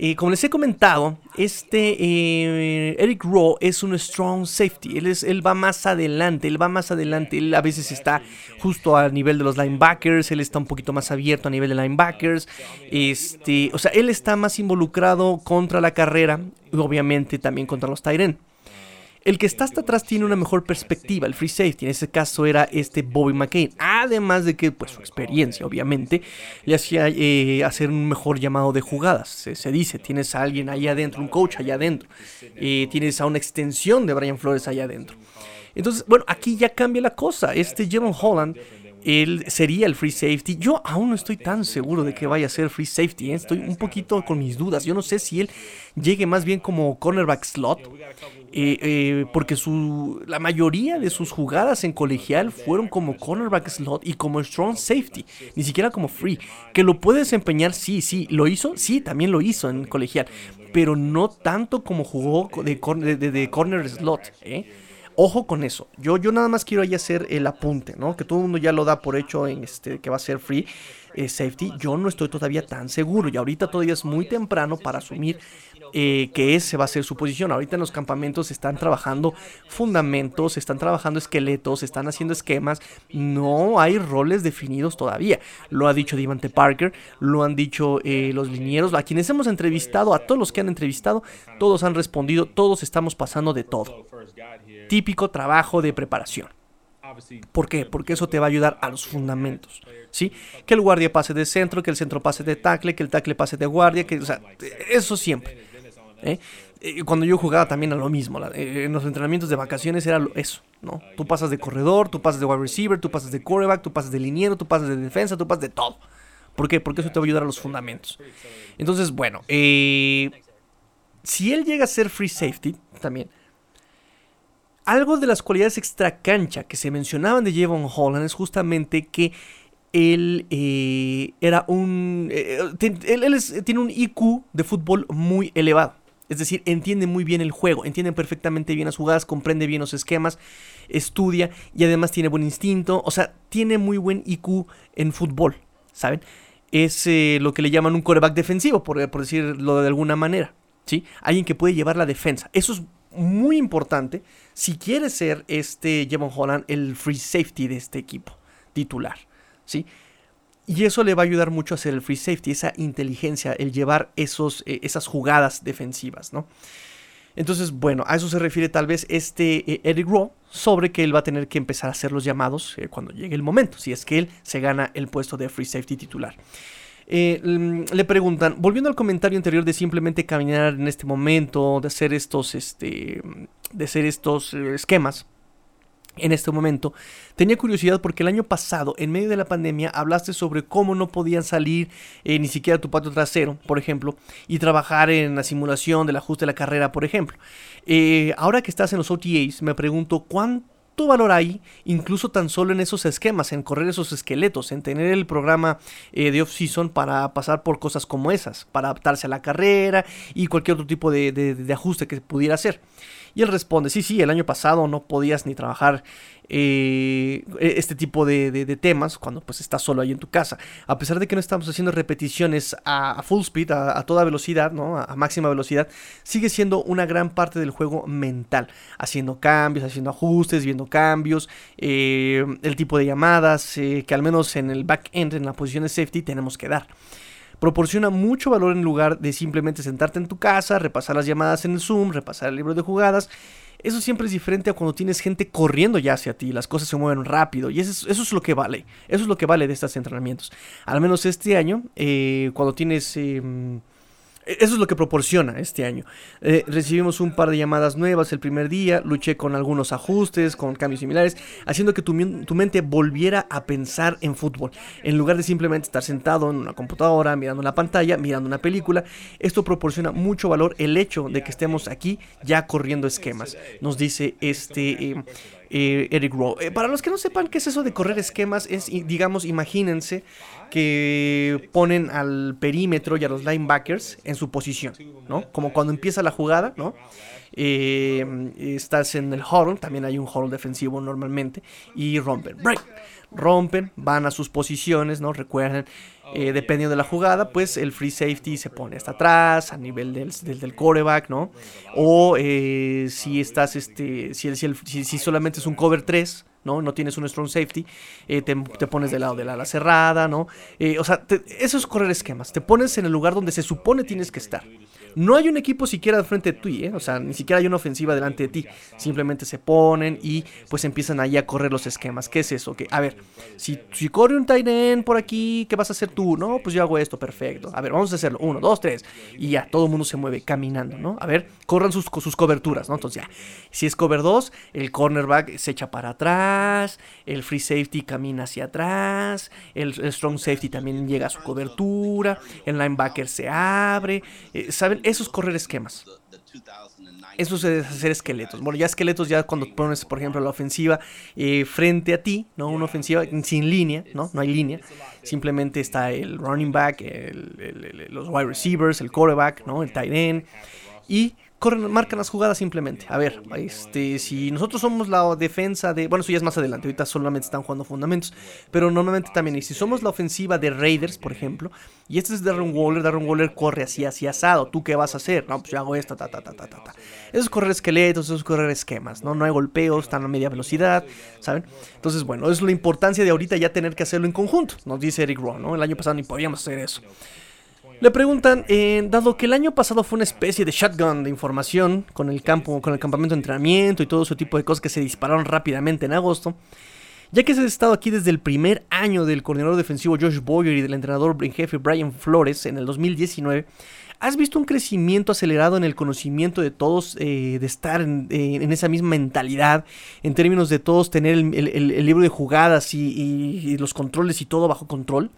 eh, como les he comentado, este eh, Eric Rowe es un strong safety. Él, es, él va más adelante, él va más adelante. Él a veces está justo a nivel de los linebackers, él está un poquito más abierto a nivel de linebackers. Este, o sea, él está más involucrado contra la carrera y obviamente también contra los Tyren. El que está hasta atrás tiene una mejor perspectiva, el free safety, en ese caso era este Bobby McCain. Además de que, pues su experiencia, obviamente, le hacía eh, hacer un mejor llamado de jugadas. Se, dice, tienes a alguien ahí adentro, un coach allá adentro. Eh, tienes a una extensión de Brian Flores allá adentro. Entonces, bueno, aquí ya cambia la cosa. Este Jevon Holland él sería el free safety. Yo aún no estoy tan seguro de que vaya a ser free safety. ¿eh? Estoy un poquito con mis dudas. Yo no sé si él llegue más bien como cornerback slot. Eh, eh, porque su, la mayoría de sus jugadas en colegial fueron como cornerback slot y como strong safety, ni siquiera como free. Que lo puede desempeñar, sí, sí. ¿Lo hizo? Sí, también lo hizo en colegial. Pero no tanto como jugó de, de, de corner slot. ¿eh? Ojo con eso. Yo, yo nada más quiero ahí hacer el apunte, ¿no? Que todo el mundo ya lo da por hecho en este que va a ser free eh, safety. Yo no estoy todavía tan seguro. Y ahorita todavía es muy temprano para asumir eh, que ese va a ser su posición. Ahorita en los campamentos están trabajando fundamentos, están trabajando esqueletos, están haciendo esquemas. No hay roles definidos todavía. Lo ha dicho Divante Parker, lo han dicho eh, los linieros, a quienes hemos entrevistado, a todos los que han entrevistado, todos han respondido, todos estamos pasando de todo típico trabajo de preparación. ¿Por qué? Porque eso te va a ayudar a los fundamentos. ¿sí? Que el guardia pase de centro, que el centro pase de tackle, que el tackle pase de guardia, que, o sea, eso siempre. ¿eh? Cuando yo jugaba también a lo mismo, eh, en los entrenamientos de vacaciones era eso, ¿no? Tú pasas de corredor, tú pasas de wide receiver, tú pasas de quarterback, tú pasas de liniero, tú pasas de defensa, tú pasas de todo. ¿Por qué? Porque eso te va a ayudar a los fundamentos. Entonces, bueno, eh, si él llega a ser free safety, también, algo de las cualidades extra cancha que se mencionaban de Javon Holland es justamente que él eh, era un. Eh, él, tiene un IQ de fútbol muy elevado. Es decir, entiende muy bien el juego, entiende perfectamente bien las jugadas, comprende bien los esquemas, estudia y además tiene buen instinto. O sea, tiene muy buen IQ en fútbol, ¿saben? Es eh, lo que le llaman un coreback defensivo, por, por decirlo de alguna manera. ¿sí? Alguien que puede llevar la defensa. Eso es muy importante si quiere ser este Jevon Holland el free safety de este equipo titular, ¿sí? Y eso le va a ayudar mucho a hacer el free safety, esa inteligencia, el llevar esos, eh, esas jugadas defensivas, ¿no? Entonces, bueno, a eso se refiere tal vez este eh, Eric Rowe sobre que él va a tener que empezar a hacer los llamados eh, cuando llegue el momento, si es que él se gana el puesto de free safety titular. Eh, le preguntan, volviendo al comentario anterior de simplemente caminar en este momento, de hacer estos, este, de hacer estos eh, esquemas. En este momento, tenía curiosidad porque el año pasado, en medio de la pandemia, hablaste sobre cómo no podían salir eh, ni siquiera tu patio trasero, por ejemplo, y trabajar en la simulación del ajuste de la carrera, por ejemplo. ahora que estás en los OTAs, me pregunto cuánto valor hay, incluso tan solo en esos esquemas, en correr esos esqueletos, en tener el programa eh, de off-season para pasar por cosas como esas, para adaptarse a la carrera y cualquier otro tipo de ajuste que pudiera hacer. Y él responde, sí, sí, el año pasado no podías ni trabajar eh, e-, este tipo de, temas cuando pues estás solo ahí en tu casa. A pesar de que no estamos haciendo repeticiones a, full speed, a, toda velocidad, ¿no? A, máxima velocidad, sigue siendo una gran parte del juego mental. Haciendo cambios, haciendo ajustes, viendo cambios, eh, el tipo de llamadas eh, que al menos en el back-end, en la posición de safety, tenemos que dar proporciona mucho valor en lugar de simplemente sentarte en tu casa, repasar las llamadas en el Zoom, repasar el libro de jugadas eso siempre es diferente a cuando tienes gente corriendo ya hacia ti, las cosas se mueven rápido y eso es, lo que vale, eso es lo que vale de estos entrenamientos. Al menos este año, eh, cuando tienes... Em, eso es lo que proporciona este año. Eh, recibimos un par de llamadas nuevas el primer día, luché con algunos ajustes, con cambios similares, haciendo que tu, mente volviera a pensar en fútbol, en lugar de simplemente estar sentado en una computadora, mirando la pantalla, mirando una película. Esto proporciona mucho valor el hecho de que estemos aquí ya corriendo esquemas, nos dice este... Eh, eh, Eric Rowe. para los que no sepan qué es eso de correr esquemas, es, digamos, imagínense que ponen al perímetro y a los linebackers en su posición, ¿no? Como cuando empieza la jugada, ¿no? Eh, estás en el huddle, también hay un huddle defensivo normalmente, y rompen, break, rompen, van a sus posiciones, ¿no? Recuerden, eh, dependiendo de la jugada, pues el free safety se pone hasta atrás, a nivel del, del, coreback, ¿no? O eh, si estás, este, si, si, si solamente es un cover 3, ¿no? No tienes un strong safety, eh, te, pones del lado de la ala cerrada, ¿no? Eh, o sea, eso es correr esquemas. Te pones en el lugar donde se supone tienes que estar. No hay un equipo siquiera al frente de ti, ¿eh? O sea, ni siquiera hay una ofensiva delante de ti. Simplemente se ponen y pues empiezan ahí a correr los esquemas. ¿Qué es eso? Que, a ver, si, si corre un tight end por aquí, ¿qué vas a hacer tú? No, pues yo hago esto, perfecto. A ver, vamos a hacerlo. Uno, dos, tres. Y ya, todo el mundo se mueve caminando, ¿no? A ver, corran sus, sus coberturas, ¿no? Entonces ya, si es cover 2, el cornerback se echa para atrás, el free safety camina hacia atrás, el, strong safety también llega a su cobertura, el linebacker se abre. Eh, ¿Saben? Eso es correr esquemas. Eso es hacer esqueletos. Bueno, ya esqueletos ya cuando pones, por ejemplo, la ofensiva eh, frente a ti, ¿no? Una ofensiva sin línea, ¿no? No hay línea. Simplemente está el running back, los wide receivers, el quarterback, ¿no? El tight end. Y corren, marcan las jugadas simplemente. A ver, este, si nosotros somos la defensa de. Bueno, eso ya es más adelante. Ahorita solamente están jugando fundamentos. Pero normalmente también. Y si somos la ofensiva de Raiders, por ejemplo. Y este es Darren Waller. Darren Waller corre así, así asado. ¿Tú qué vas a hacer? No, pues yo hago esto, ta, ta, ta, ta, ta. Eso es correr esqueletos, eso es correr esquemas. No, no hay golpeos, están a media velocidad. ¿Saben? Entonces, bueno, es la importancia de ahorita ya tener que hacerlo en conjunto. Nos dice Eric Rowe, ¿no? El año pasado ni podíamos hacer eso. Le preguntan, eh, dado que el año pasado fue una especie de shotgun de información con el campo, con el campamento de entrenamiento y todo ese tipo de cosas que se dispararon rápidamente en agosto, ya que has estado aquí desde el primer año del coordinador defensivo Josh Boyer y del entrenador en jefe Brian Flores en el 2019, ¿has visto un crecimiento acelerado en el conocimiento de todos, eh, de estar en, esa misma mentalidad, en términos de todos tener el, libro de jugadas y los controles y todo bajo control?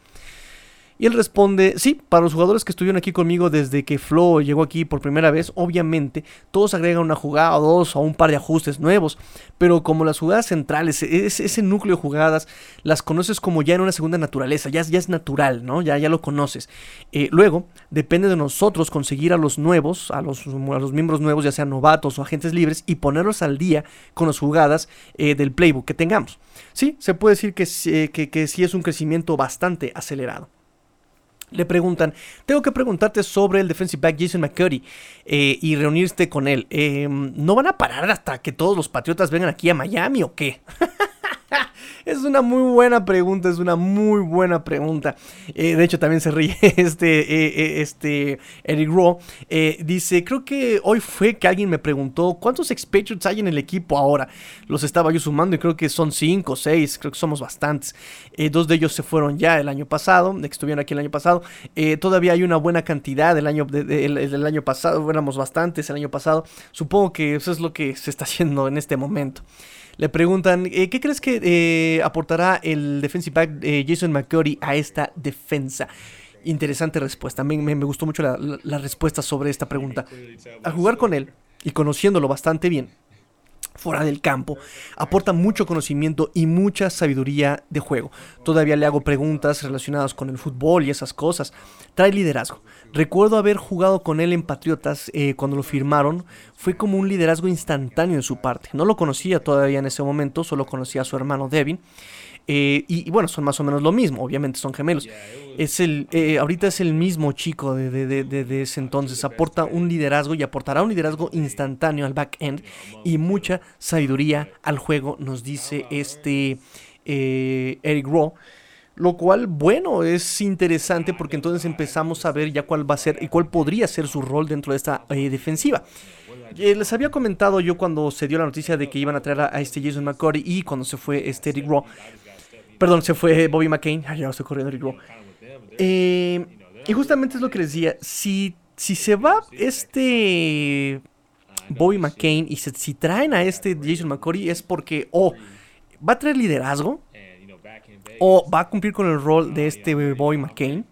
Y él responde, sí, para los jugadores que estuvieron aquí conmigo desde que Flo llegó aquí por primera vez, obviamente todos agregan una jugada o dos o un par de ajustes nuevos, pero como las jugadas centrales, ese, núcleo de jugadas, las conoces como ya en una segunda naturaleza, ya, ya es natural, ¿no? Ya, ya lo conoces. Eh, luego, depende de nosotros conseguir a los nuevos, a los, a los miembros nuevos, ya sean novatos o agentes libres, y ponerlos al día con las jugadas eh, del playbook que tengamos. Sí, se puede decir que, que, que sí es un crecimiento bastante acelerado le preguntan, tengo que preguntarte sobre el defensive back Jason McCurdy eh, y reunirte con él. Em, ¿No van a parar hasta que todos los Patriotas vengan aquí a Miami o qué? Es una muy buena pregunta, es una muy buena pregunta. Eh, de hecho, también se ríe este, eh, eh, este Eric Rowe. dice, creo que hoy fue que alguien me preguntó, ¿cuántos expatriates hay en el equipo ahora? Los estaba yo sumando y creo que son cinco o seis, creo que somos bastantes. dos de ellos se fueron ya el año pasado, que estuvieron aquí el año pasado. todavía hay una buena cantidad del año, del año pasado, éramos bastantes el año pasado. Supongo que eso es lo que se está haciendo en este momento. Le preguntan, eh, ¿qué crees que eh, aportará el defensive back eh, Jason McCurry a esta defensa? Interesante respuesta. Me, me, gustó mucho la respuesta sobre esta pregunta. Al jugar con él y conociéndolo bastante bien, fuera del campo, aporta mucho conocimiento y mucha sabiduría de juego. Todavía le hago preguntas relacionadas con el fútbol y esas cosas. Trae liderazgo. Recuerdo haber jugado con él en Patriotas eh, cuando lo firmaron. Fue como un liderazgo instantáneo de su parte. No lo conocía todavía en ese momento, solo conocía a su hermano Devin. Eh, y, bueno, son más o menos lo mismo, obviamente son gemelos. Es el, eh, ahorita es el mismo chico de, de, ese entonces, aporta un liderazgo y aportará un liderazgo instantáneo al back-end y mucha sabiduría al juego, nos dice este eh, Eric Rowe. Lo cual, bueno, es interesante porque entonces empezamos a ver ya cuál va a ser y cuál podría ser su rol dentro de esta defensiva. les había comentado yo cuando se dio la noticia de que iban a traer a, este Jason McCurdy y cuando se fue este Eric Rowe Perdón, se fue Bobby McCain. Ay, ya estoy corriendo el eh, y justamente es lo que les decía. Si, si se va este Bobby McCain y si traen a este Jason McCurry es porque o va a traer liderazgo o va a cumplir con el rol de este Bobby McCain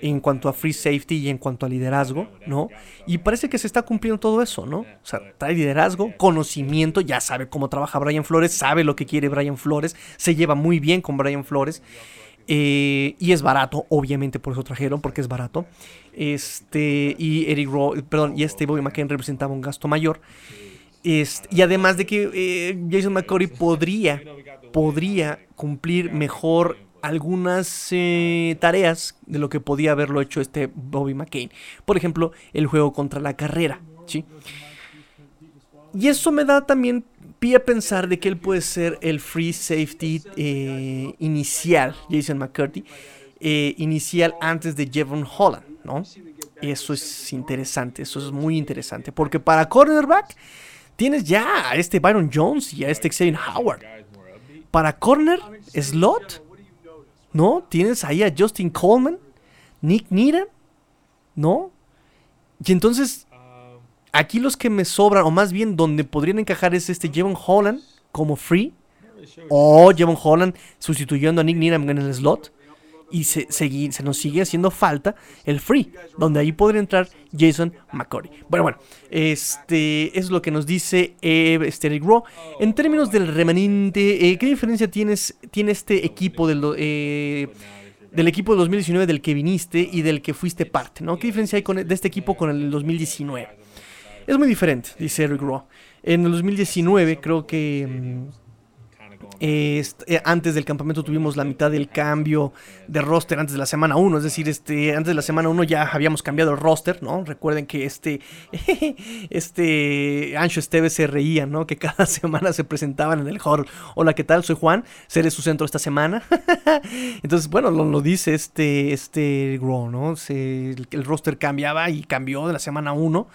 en cuanto a free safety y en cuanto a liderazgo, ¿no? Y parece que se está cumpliendo todo eso, ¿no? O sea, trae liderazgo, conocimiento, ya sabe cómo trabaja Brian Flores, sabe lo que quiere Brian Flores, se lleva muy bien con Brian Flores. Eh, y es barato, obviamente por eso trajeron, porque es barato. Este, y Eric Rowe, perdón, y este Bobby McCain representaba un gasto mayor. Este, y además de que eh, Jason McCurry podría, podría cumplir mejor algunas eh, tareas de lo que podía haberlo hecho este Bobby McCain. Por ejemplo, el juego contra la carrera. ¿sí? Y eso me da también pie a pensar de que él puede ser el free safety eh, inicial, Jason McCurdy, eh, inicial antes de Jevon Holland, ¿no? Eso es interesante, eso es muy interesante, porque para cornerback tienes ya a este Byron Jones y a este Xavier Howard. Para corner, slot, ¿no? Tienes ahí a Justin Coleman, Nick Needham, ¿no? Y entonces, aquí los que me sobran, o más bien donde podrían encajar es este Jevon Holland como free, o Jevon Holland sustituyendo a Nick Needham en el slot y se, se, nos sigue haciendo falta el free, donde ahí podría entrar Jason McCurry. Bueno, bueno, este es lo que nos dice eh, este Rowe. En términos del remanente, eh, ¿qué diferencia tienes, tiene este equipo del, eh, del equipo del 2019 del que viniste y del que fuiste parte? ¿no? ¿Qué diferencia hay con, de este equipo con el 2019? Es muy diferente, dice Eric Rowe. En el 2019 creo que... Mm, eh, antes del campamento tuvimos la mitad del cambio de roster antes de la semana 1, es decir, este, antes de la semana 1 ya habíamos cambiado el roster, ¿no? Recuerden que este, este Ancho Esteves se reía, ¿no? Que cada semana se presentaban en el hall. Hola, ¿qué tal? Soy Juan, seré su centro esta semana. Entonces, bueno, lo, dice este, este Grow, ¿no? el, el roster cambiaba y cambió de la semana 1.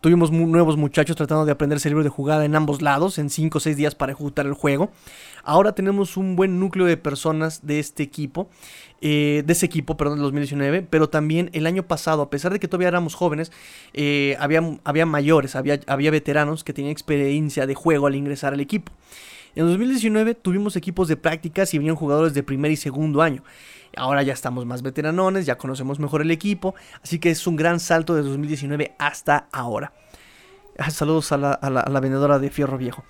Tuvimos nuevos muchachos tratando de aprender el libro de jugada en ambos lados en 5 o 6 días para ejecutar el juego. Ahora tenemos un buen núcleo de personas de este equipo, eh, de ese equipo, perdón, del 2019, pero también el año pasado, a pesar de que todavía éramos jóvenes, eh, había, mayores, había, había veteranos que tenían experiencia de juego al ingresar al equipo. En 2019 tuvimos equipos de prácticas y venían jugadores de primer y segundo año. Ahora ya estamos más veteranones, ya conocemos mejor el equipo, así que es un gran salto de 2019 hasta ahora. Ah, saludos a la, vendedora de Fierro Viejo.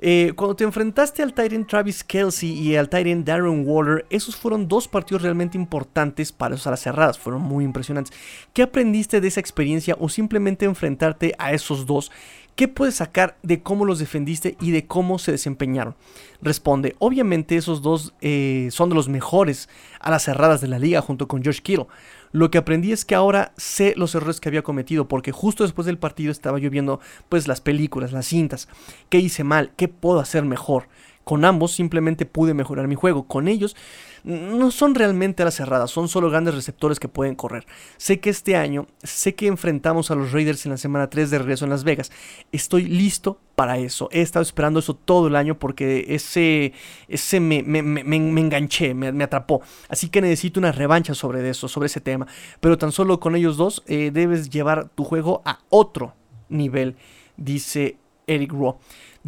Eh, cuando te enfrentaste al Tyrant Travis Kelsey y al Tyrant Darren Waller, esos fueron dos partidos realmente importantes para esos alas cerradas, fueron muy impresionantes. ¿Qué aprendiste de esa experiencia o simplemente enfrentarte a esos dos ¿Qué puedes sacar de cómo los defendiste y de cómo se desempeñaron? Responde, obviamente esos dos eh, son de los mejores a las cerradas de la liga junto con Josh Kittle. Lo que aprendí es que ahora sé los errores que había cometido porque justo después del partido estaba yo viendo pues las películas, las cintas. ¿Qué hice mal? ¿Qué puedo hacer mejor? Con ambos simplemente pude mejorar mi juego. Con ellos no son realmente las cerradas, son solo grandes receptores que pueden correr. Sé que este año, sé que enfrentamos a los Raiders en la semana 3 de regreso en Las Vegas. Estoy listo para eso. He estado esperando eso todo el año porque ese, ese me, enganché, me, atrapó. Así que necesito una revancha sobre eso, sobre ese tema. Pero tan solo con ellos dos eh, debes llevar tu juego a otro nivel, dice Eric Rowe.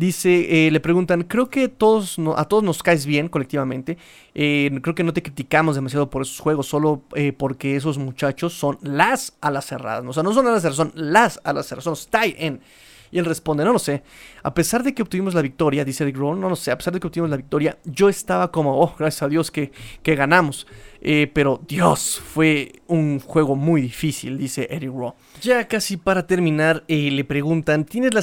Dice, eh, le preguntan, creo que todos, a todos nos caes bien colectivamente. Eh, creo que no te criticamos demasiado por esos juegos, solo eh, porque esos muchachos son las alas cerradas. O sea, no son alas cerradas, son las alas cerradas, son style en. Y él responde, no lo sé. A pesar de que obtuvimos la victoria, dice Eric Rowe, no lo sé, a pesar de que obtuvimos la victoria, yo estaba como, oh, gracias a Dios que, que ganamos. Pero Dios, fue un juego muy difícil, dice Eric Rowe. Ya casi para terminar, eh, le preguntan, ¿tienes la,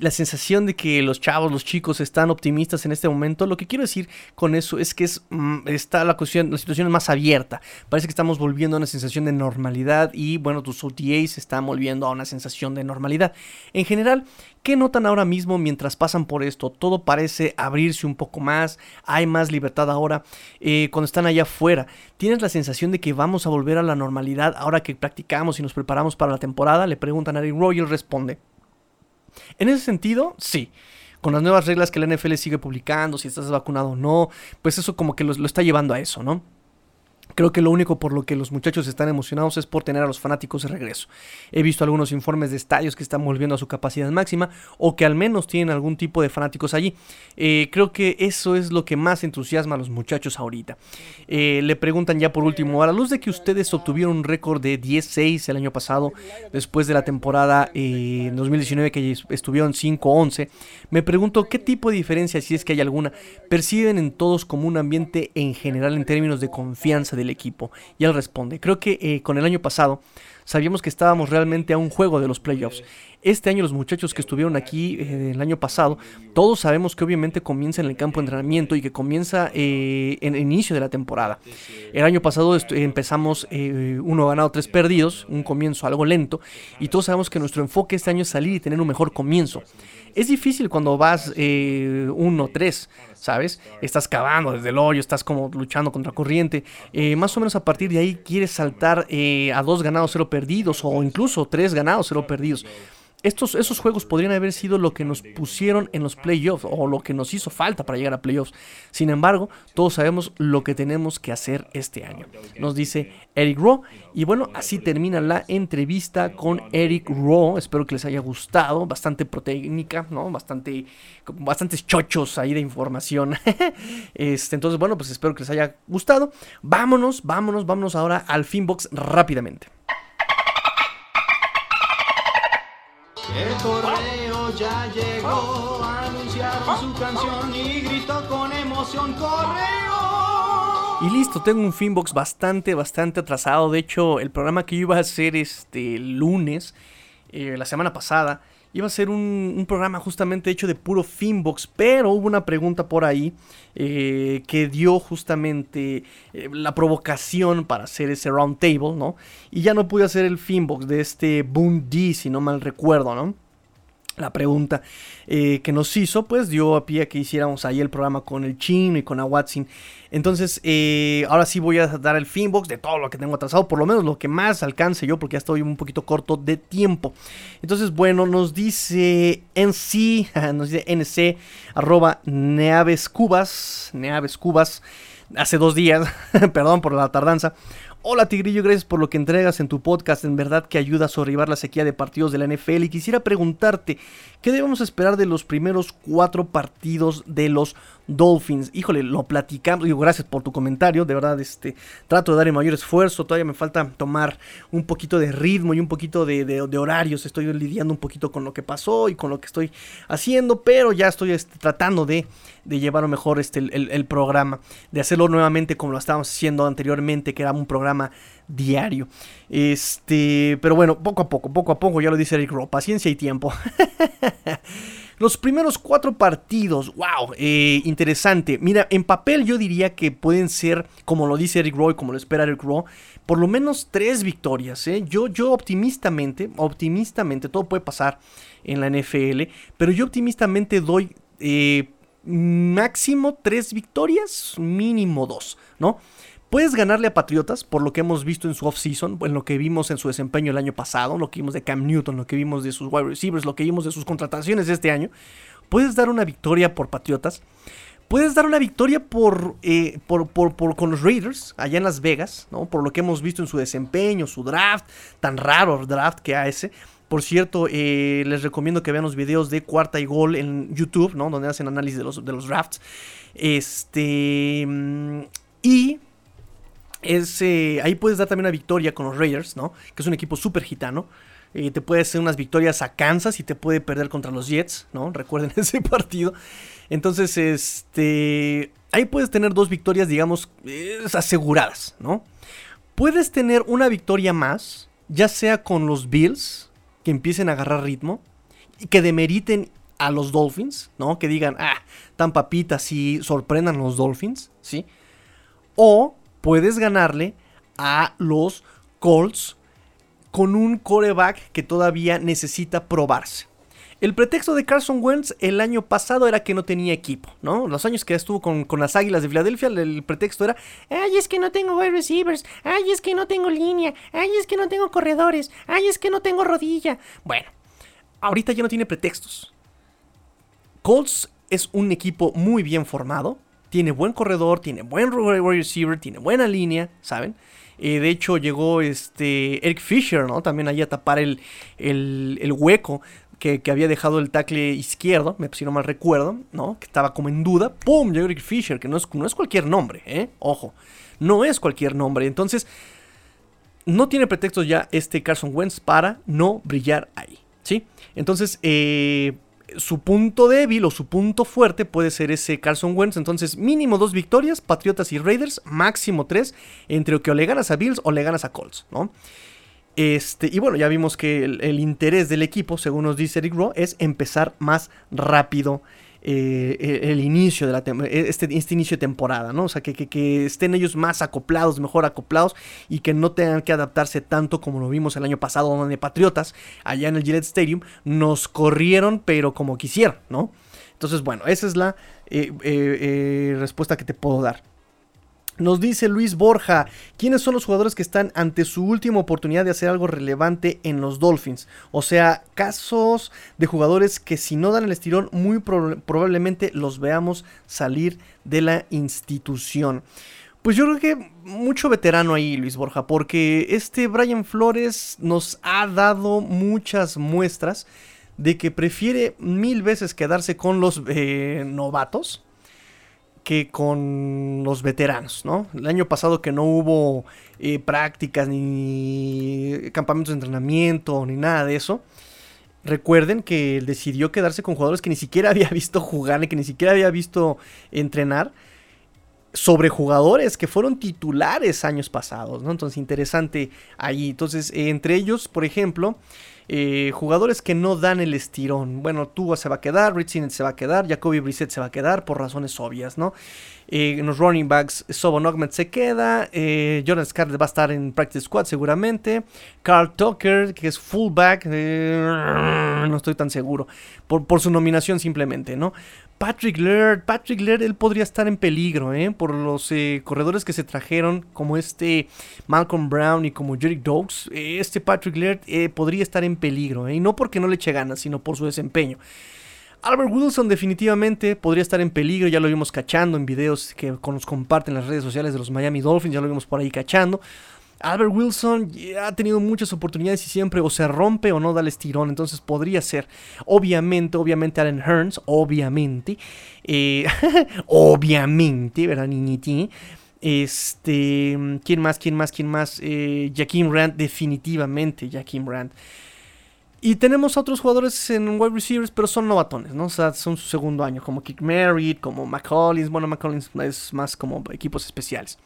la, sensación de que los chavos, los chicos están optimistas en este momento? Lo que quiero decir con eso es que es, mm, está la, cuestión, la situación es más abierta. Parece que estamos volviendo a una sensación de normalidad y bueno, tus OTAs están volviendo a una sensación de normalidad. En general, ¿Qué notan ahora mismo mientras pasan por esto? Todo parece abrirse un poco más, hay más libertad ahora. Eh, cuando están allá afuera, ¿tienes la sensación de que vamos a volver a la normalidad ahora que practicamos y nos preparamos para la temporada? Le preguntan a Eric Royal, responde. En ese sentido, sí con las nuevas reglas que la NFL sigue publicando, si estás vacunado o no, pues eso como que lo, está llevando a eso, ¿no? Creo que lo único por lo que los muchachos están emocionados es por tener a los fanáticos de regreso. He visto algunos informes de estadios que están volviendo a su capacidad máxima o que al menos tienen algún tipo de fanáticos allí. Eh, creo que eso es lo que más entusiasma a los muchachos ahorita. Eh, le preguntan ya por último, a la luz de que ustedes obtuvieron un récord de 10-6 el año pasado, después de la temporada eh, 2019 que estuvieron 5-11, me pregunto qué tipo de diferencia, si es que hay alguna, perciben en todos como un ambiente en general en términos de confianza del equipo. Y él responde, creo que eh, con el año pasado sabíamos que estábamos realmente a un juego de los playoffs. Este año los muchachos que estuvieron aquí eh, el año pasado, todos sabemos que obviamente comienza en el campo de entrenamiento y que comienza eh, en el inicio de la temporada. El año pasado empezamos uno ganado, tres perdidos, un comienzo algo lento, y todos sabemos que nuestro enfoque este año es salir y tener un mejor comienzo. Es difícil cuando vas 1-3, ¿sabes? Estás cavando desde el hoyo, estás como luchando contra corriente. Eh, más o menos a partir de ahí quieres saltar eh, a dos ganados, cero perdidos, o incluso tres ganados, cero perdidos estos, esos juegos podrían haber sido lo que nos pusieron en los playoffs o lo que nos hizo falta para llegar a playoffs. Sin embargo, todos sabemos lo que tenemos que hacer este año. Nos dice Eric Rowe. Y bueno, así termina la entrevista con Eric Rowe. Espero que les haya gustado. Bastante proteínica, ¿no? Bastante, bastantes chochos ahí de información. este, entonces, bueno, pues espero que les haya gustado. Vámonos, vámonos, vámonos ahora al Finbox rápidamente. El correo ya llegó, anunciaron su canción y gritó con emoción correo. Y listo, tengo un Finbox bastante, bastante atrasado. De hecho, el programa que iba a hacer este lunes, eh, la semana pasada, iba a ser un, programa justamente hecho de puro Finbox, pero hubo una pregunta por ahí eh, que dio justamente eh, la provocación para hacer ese round table, ¿no? Y ya no pude hacer el Finbox de este Boom D, si no mal recuerdo, ¿no? La pregunta eh, que nos hizo, pues dio a pie a que hiciéramos ahí el programa con el chino y con Awatsin. Entonces, eh, ahora sí voy a dar el finbox de todo lo que tengo atrasado, por lo menos lo que más alcance yo, porque ya estoy un poquito corto de tiempo. Entonces, bueno, nos dice NC, nos dice NC, arroba Neaves Cubas, Neaves Cubas, hace dos días, perdón por la tardanza. Hola Tigrillo, gracias por lo que entregas en tu podcast, en verdad que ayuda a sobrevivir la sequía de partidos de la NFL y quisiera preguntarte, ¿qué debemos esperar de los primeros cuatro partidos de los Dolphins? Híjole, lo platicamos, digo, gracias por tu comentario, de verdad, este, trato de dar el mayor esfuerzo, todavía me falta tomar un poquito de ritmo y un poquito de, horarios, estoy lidiando un poquito con lo que pasó y con lo que estoy haciendo, pero ya estoy este, tratando de, de llevar mejor este, el, el programa, de hacerlo nuevamente como lo estábamos haciendo anteriormente, que era un programa diario. Este, pero bueno, poco a poco, poco a poco, ya lo dice Eric Rowe, paciencia y tiempo. Los primeros cuatro partidos, wow, eh, interesante. Mira, en papel yo diría que pueden ser, como lo dice Eric Rowe, como lo espera Eric Rowe, por lo menos tres victorias. ¿eh? Yo, yo optimistamente, optimistamente, todo puede pasar en la NFL, pero yo optimistamente doy eh, máximo tres victorias, mínimo dos, ¿no? Puedes ganarle a Patriotas por lo que hemos visto en su offseason, en lo que vimos en su desempeño el año pasado, lo que vimos de Cam Newton, lo que vimos de sus wide receivers, lo que vimos de sus contrataciones este año. Puedes dar una victoria por Patriotas. Puedes dar una victoria por, eh, por, con los Raiders allá en Las Vegas, ¿no? Por lo que hemos visto en su desempeño, su draft, tan raro draft que ese. Por cierto, eh, les recomiendo que vean los videos de cuarta y gol en YouTube, ¿no? Donde hacen análisis de los, de los drafts. Este. Mm, y eh, ahí puedes dar también una victoria con los Raiders, ¿no? Que es un equipo súper gitano. Eh, te puede hacer unas victorias a Kansas y te puede perder contra los Jets, ¿no? Recuerden ese partido. Entonces, este. Ahí puedes tener dos victorias, digamos, aseguradas, ¿no? Puedes tener una victoria más, ya sea con los Bills, que empiecen a agarrar ritmo, y que demeriten a los Dolphins, ¿no? Que digan, ah, tan papitas y sorprendan los Dolphins, ¿sí? O puedes ganarle a los Colts con un coreback que todavía necesita probarse. El pretexto de Carson Wentz el año pasado era que no tenía equipo, ¿no? Los años que estuvo con, las Águilas de Filadelfia, el pretexto era, ay, es que no tengo wide receivers, ay, es que no tengo línea, ay, es que no tengo corredores, ay, es que no tengo rodilla. Bueno, ahorita ya no tiene pretextos. Colts es un equipo muy bien formado, tiene buen corredor, tiene buen receiver, tiene buena línea, ¿saben? Eh, de hecho, llegó este Eric Fisher, ¿no? También ahí a tapar el, el, hueco que, había dejado el tackle izquierdo, si no mal recuerdo, ¿no? Que estaba como en duda. ¡Pum! Llegó Eric Fisher, que no es, no es cualquier nombre, ¿eh? Ojo, no es cualquier nombre. Entonces, no tiene pretextos ya este Carson Wentz para no brillar ahí, ¿sí? Entonces, eh, su punto débil o su punto fuerte puede ser ese Carson Wentz. Entonces, mínimo dos victorias, Patriotas y Raiders, máximo tres, entre que o le ganas a Bills o le ganas a Colts, ¿no? Este, y bueno, ya vimos que el, interés del equipo, según nos dice Eric Rowe, es empezar más rápido eh, e, el, inicio de la e, este, este, inicio de temporada, ¿no? O sea, que, que, estén ellos más acoplados, mejor acoplados y que no tengan que adaptarse tanto como lo vimos el año pasado donde Patriotas, allá en el Gillette Stadium, nos corrieron pero como quisieron, ¿no? Entonces, bueno, esa es la eh, eh, respuesta que te puedo dar. Nos dice Luis Borja, ¿quiénes son los jugadores que están ante su última oportunidad de hacer algo relevante en los Dolphins? O sea, casos de jugadores que si no dan el estirón, muy probablemente los veamos salir de la institución. Pues yo creo que mucho veterano ahí, Luis Borja, porque este Brian Flores nos ha dado muchas muestras de que prefiere mil veces quedarse con los eh, novatos que con los veteranos, ¿no? El año pasado que no hubo eh, prácticas ni campamentos de entrenamiento ni nada de eso. Recuerden que él decidió quedarse con jugadores que ni siquiera había visto jugar, ni que ni siquiera había visto entrenar sobre jugadores que fueron titulares años pasados, ¿no? Entonces, interesante ahí. Entonces, entre ellos, por ejemplo, eh, jugadores que no dan el estirón. Bueno, Tua se va a quedar, Rich se va a quedar, Jacoby Brissett se va a quedar por razones obvias, ¿no? Eh, en los running backs, Sobon Ogmet se queda, eh, Jordan Scarlett va a estar en practice squad seguramente, Carl Tucker, que es fullback, no estoy tan seguro, por, por su nominación simplemente, ¿no? Patrick Laird, Patrick Laird, él podría estar en peligro, ¿eh? Por los eh, corredores que se trajeron, como este Malcolm Brown y como Jerry Dogs. este Patrick Laird eh, podría estar en peligro, ¿eh? Y no porque no le eche ganas, sino por su desempeño. Albert Wilson definitivamente podría estar en peligro, ya lo vimos cachando en videos que nos comparten las redes sociales de los Miami Dolphins, ya lo vimos por ahí cachando. Albert Wilson ha tenido muchas oportunidades y siempre o se rompe o no da el estirón, entonces podría ser. Obviamente, obviamente Allen Hearns, obviamente. Eh, obviamente, ¿verdad, niñiti? Este, ¿quién más? ¿Quién más? ¿Quién más? Eh, Rand, definitivamente Jaquim Rand. Y tenemos a otros jugadores en wide receivers, pero son novatones, ¿no? O sea, son su segundo año, como Kick Merritt, como McCollins. Bueno, McCollins es más como equipos especiales.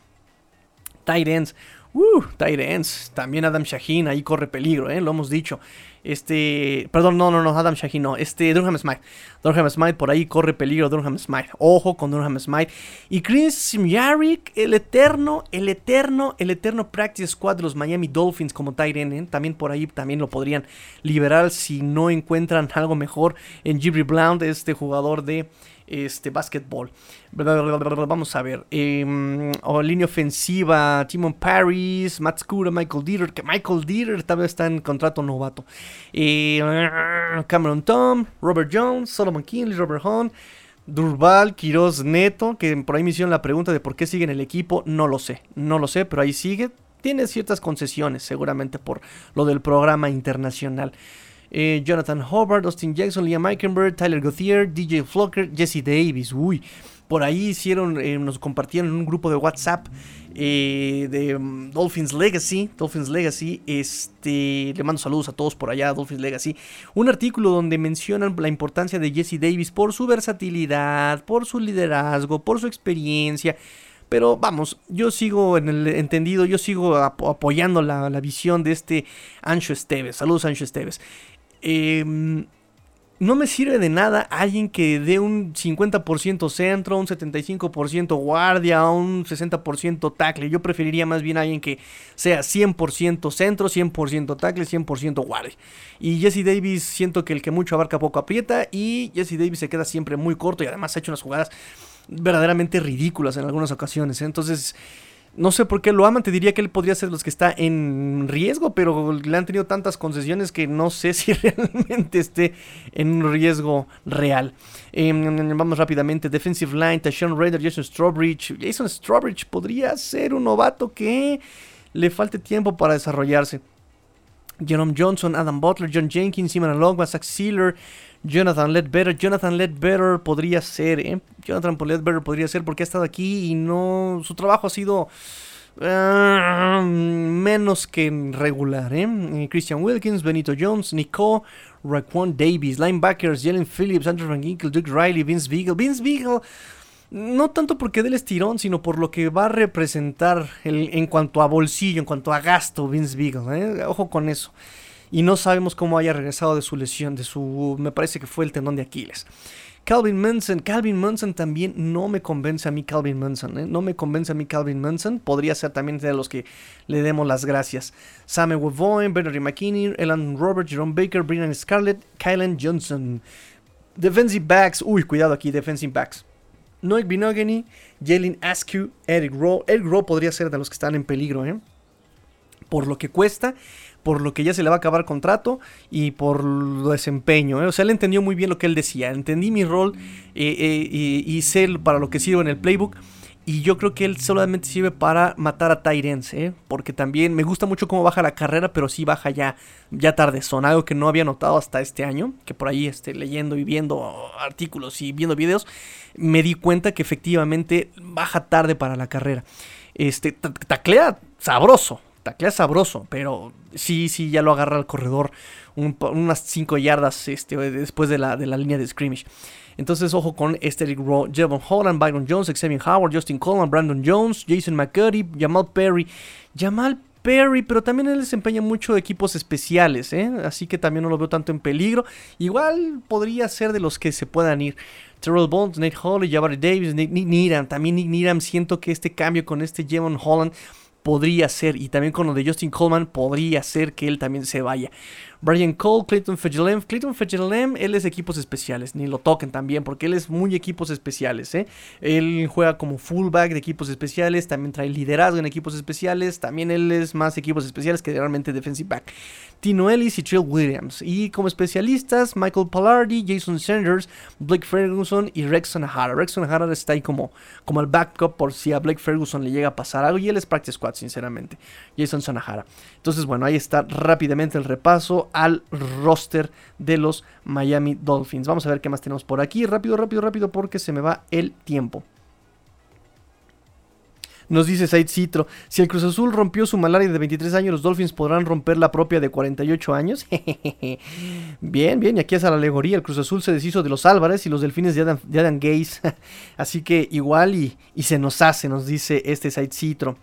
Tight ends. Uh, ends. También Adam Shaheen ahí corre peligro, ¿eh? Lo hemos dicho. Este, perdón, no, no, no, Adam Shaheen no. Este, Durham Smite. Durham Smite, por ahí corre peligro Durham Smite. Ojo con Durham Smite. Y Chris Yarrick, el eterno, el eterno, el eterno practice squad de los Miami Dolphins como tight. ¿eh? También por ahí también lo podrían liberar si no encuentran algo mejor en Jibri Blount, este jugador de este, básquetbol. Vamos a ver. Eh, línea ofensiva, Timon Paris, Matt Scura, Michael Dieter, que Michael Dieter tal vez está en contrato novato. Eh, Cameron Tom, Robert Jones, Solomon Kinley, Robert Hunt. Durval, Quiroz, Neto, que por ahí me hicieron la pregunta de por qué sigue en el equipo, no lo sé, no lo sé, pero ahí sigue. Tiene ciertas concesiones, seguramente por lo del programa internacional. Eh, Jonathan Hobart, Austin Jackson, Liam Eikenberg, Tyler Gauthier, DJ Flocker, Jesse Davis. Uy, por ahí hicieron, eh, nos compartieron en un grupo de WhatsApp eh, de um, Dolphins Legacy. Dolphins Legacy, este, le mando saludos a todos por allá, Dolphins Legacy. Un artículo donde mencionan la importancia de Jesse Davis por su versatilidad, por su liderazgo, por su experiencia. Pero vamos, yo sigo en el entendido, yo sigo apoyando la, la visión de este Ancho Esteves. Saludos, Ancho Esteves. Em, no me sirve de nada alguien que dé un 50% centro, un 75% guardia, un 60% tackle. Yo preferiría más bien alguien que sea 100% centro, 100% tackle, 100% guardia. Y Jesse Davis siento que el que mucho abarca poco aprieta y Jesse Davis se queda siempre muy corto y además ha hecho unas jugadas verdaderamente ridículas en algunas ocasiones. ¿eh? Entonces no sé por qué lo aman, te diría que él podría ser los que está en riesgo, pero le han tenido tantas concesiones que no sé si realmente esté en un riesgo real. Em, vamos rápidamente, defensive line, Tashawn Raider, Jason Strawbridge. Jason Strawbridge podría ser un novato que le falte tiempo para desarrollarse. Jerome Johnson, Adam Butler, John Jenkins, Simon Alogba, Zach Sealer, Jonathan Ledbetter. Jonathan Ledbetter podría ser, ¿eh? Jonathan Ledbetter podría ser porque ha estado aquí y no. Su trabajo ha sido. Ah, menos que regular, ¿eh? ¿eh? Christian Wilkins, Benito Jones, Nico, Raquan Davis, linebackers, Jalen Phillips, Andrew Van Ginkel, Duke Riley, Vince Beagle. Vince Beagle, no tanto porque dé el estirón, sino por lo que va a representar en cuanto a bolsillo, en cuanto a gasto, Vince Beagle. ¿eh? Ojo con eso y no sabemos cómo haya regresado de su lesión, de su, me parece que fue el tendón de Aquiles. Calvin Munson, Calvin Munson también no me convence a mí Calvin Munson, ¿eh? no me convence a mí Calvin Munson, podría ser también de los que le demos las gracias. Samuel Wevoin, Bernard McKinney, Elan Robert, Jerome Baker, Brian Scarlett, Kylan Johnson. Defensive backs, uy, cuidado aquí, defensive backs. Noik Binogany, Jalen Askew, Eric Rowe. Eric Rowe podría ser de los que están en peligro, ¿eh? Por lo que cuesta por lo que ya se le va a acabar contrato y por lo desempeño. ¿eh? O sea, él entendió muy bien lo que él decía. Entendí mi rol eh, eh, y, sé para lo que sirve en el playbook. Y yo creo que él solamente sirve para matar a Tyrens, ¿eh? Porque también me gusta mucho cómo baja la carrera, pero sí baja ya, ya tarde. Son algo que no había notado hasta este año. Que por ahí este, leyendo y viendo artículos y viendo videos, me di cuenta que efectivamente baja tarde para la carrera. Este, taclea sabroso, taclea sabroso, pero sí, sí, ya lo agarra al corredor unas 5 yardas este, después de la, de la línea de scrimmage. Entonces, ojo con este Eric Rowe, Jevon Holland, Byron Jones, Xavier Howard, Justin Coleman, Brandon Jones, Jason McCurdy, Jamal Perry. Jamal Perry, pero también él desempeña mucho equipos especiales, ¿eh? así que también no lo veo tanto en peligro. Igual podría ser de los que se puedan ir. Terrell Bonds, Nate Hawley, Jabari Davis, Nick, Nick También Nick Needham, siento que este cambio con este Jevon Holland podría ser, y también con lo de Justin Coleman, podría ser que él también se vaya. Brian Cole, Clayton Fitzgerald. Clayton Fitzgerald, él es equipos especiales, ni lo toquen también, porque él es muy equipos especiales. ¿eh? Él juega como fullback de equipos especiales, también trae liderazgo en equipos especiales, también él es más equipos especiales que realmente defensive back. Tino Ellis y Trill Williams. Y como especialistas, Michael Pallardi, Jason Sanders, Blake Ferguson y Rexon Hara. Rexon Hara está ahí como, como el backup por si a Blake Ferguson le llega a pasar algo y él es practice squad sinceramente. Jason Sanahara. Entonces, bueno, ahí está rápidamente el repaso al roster de los Miami Dolphins. Vamos a ver qué más tenemos por aquí. Rápido, rápido, rápido, porque se me va el tiempo. Nos dice Said Citro, si el Cruz Azul rompió su malaria de 23 años, los Dolphins podrán romper la propia de 48 años. bien, bien, y aquí es la alegoría, el Cruz Azul se deshizo de los Álvarez y los Delfines de Adam, de. Así que igual y, y, se nos hace, nos dice este Said Citro.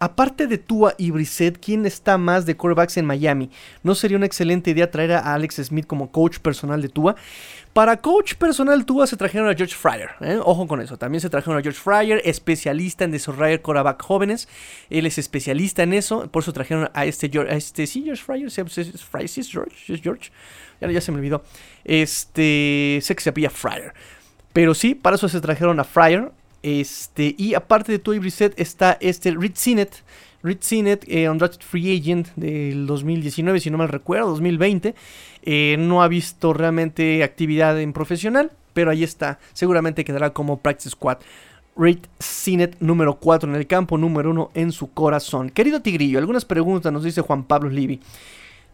Aparte de Tua y Brissett, ¿quién está más de quarterbacks en Miami? ¿No sería una excelente idea traer a Alex Smith como coach personal de Tua? Para coach personal Tua se trajeron a George Fryer. ¿eh? Ojo con eso. También se trajeron a George Fryer, especialista en desarrollar quarterback jóvenes. Él es especialista en eso. Por eso trajeron a este George. A este, sí, George Fryer. ¿Sí es? ¿Es George? Ya, ya se me olvidó. Este. Sé que se apilla Fryer. Pero sí, para eso se trajeron a Fryer. Este, y aparte de Toy Brissett está este Rich Sinet. Rich Sinet, eh, undrafted free agent del 2019, si no mal recuerdo, 2020. Eh, no ha visto realmente actividad en profesional, pero ahí está. Seguramente quedará como practice squad. Rich Sinet número 4 en el campo, número 1 en su corazón. Querido Tigrillo, algunas preguntas nos dice Juan Pablo Livi.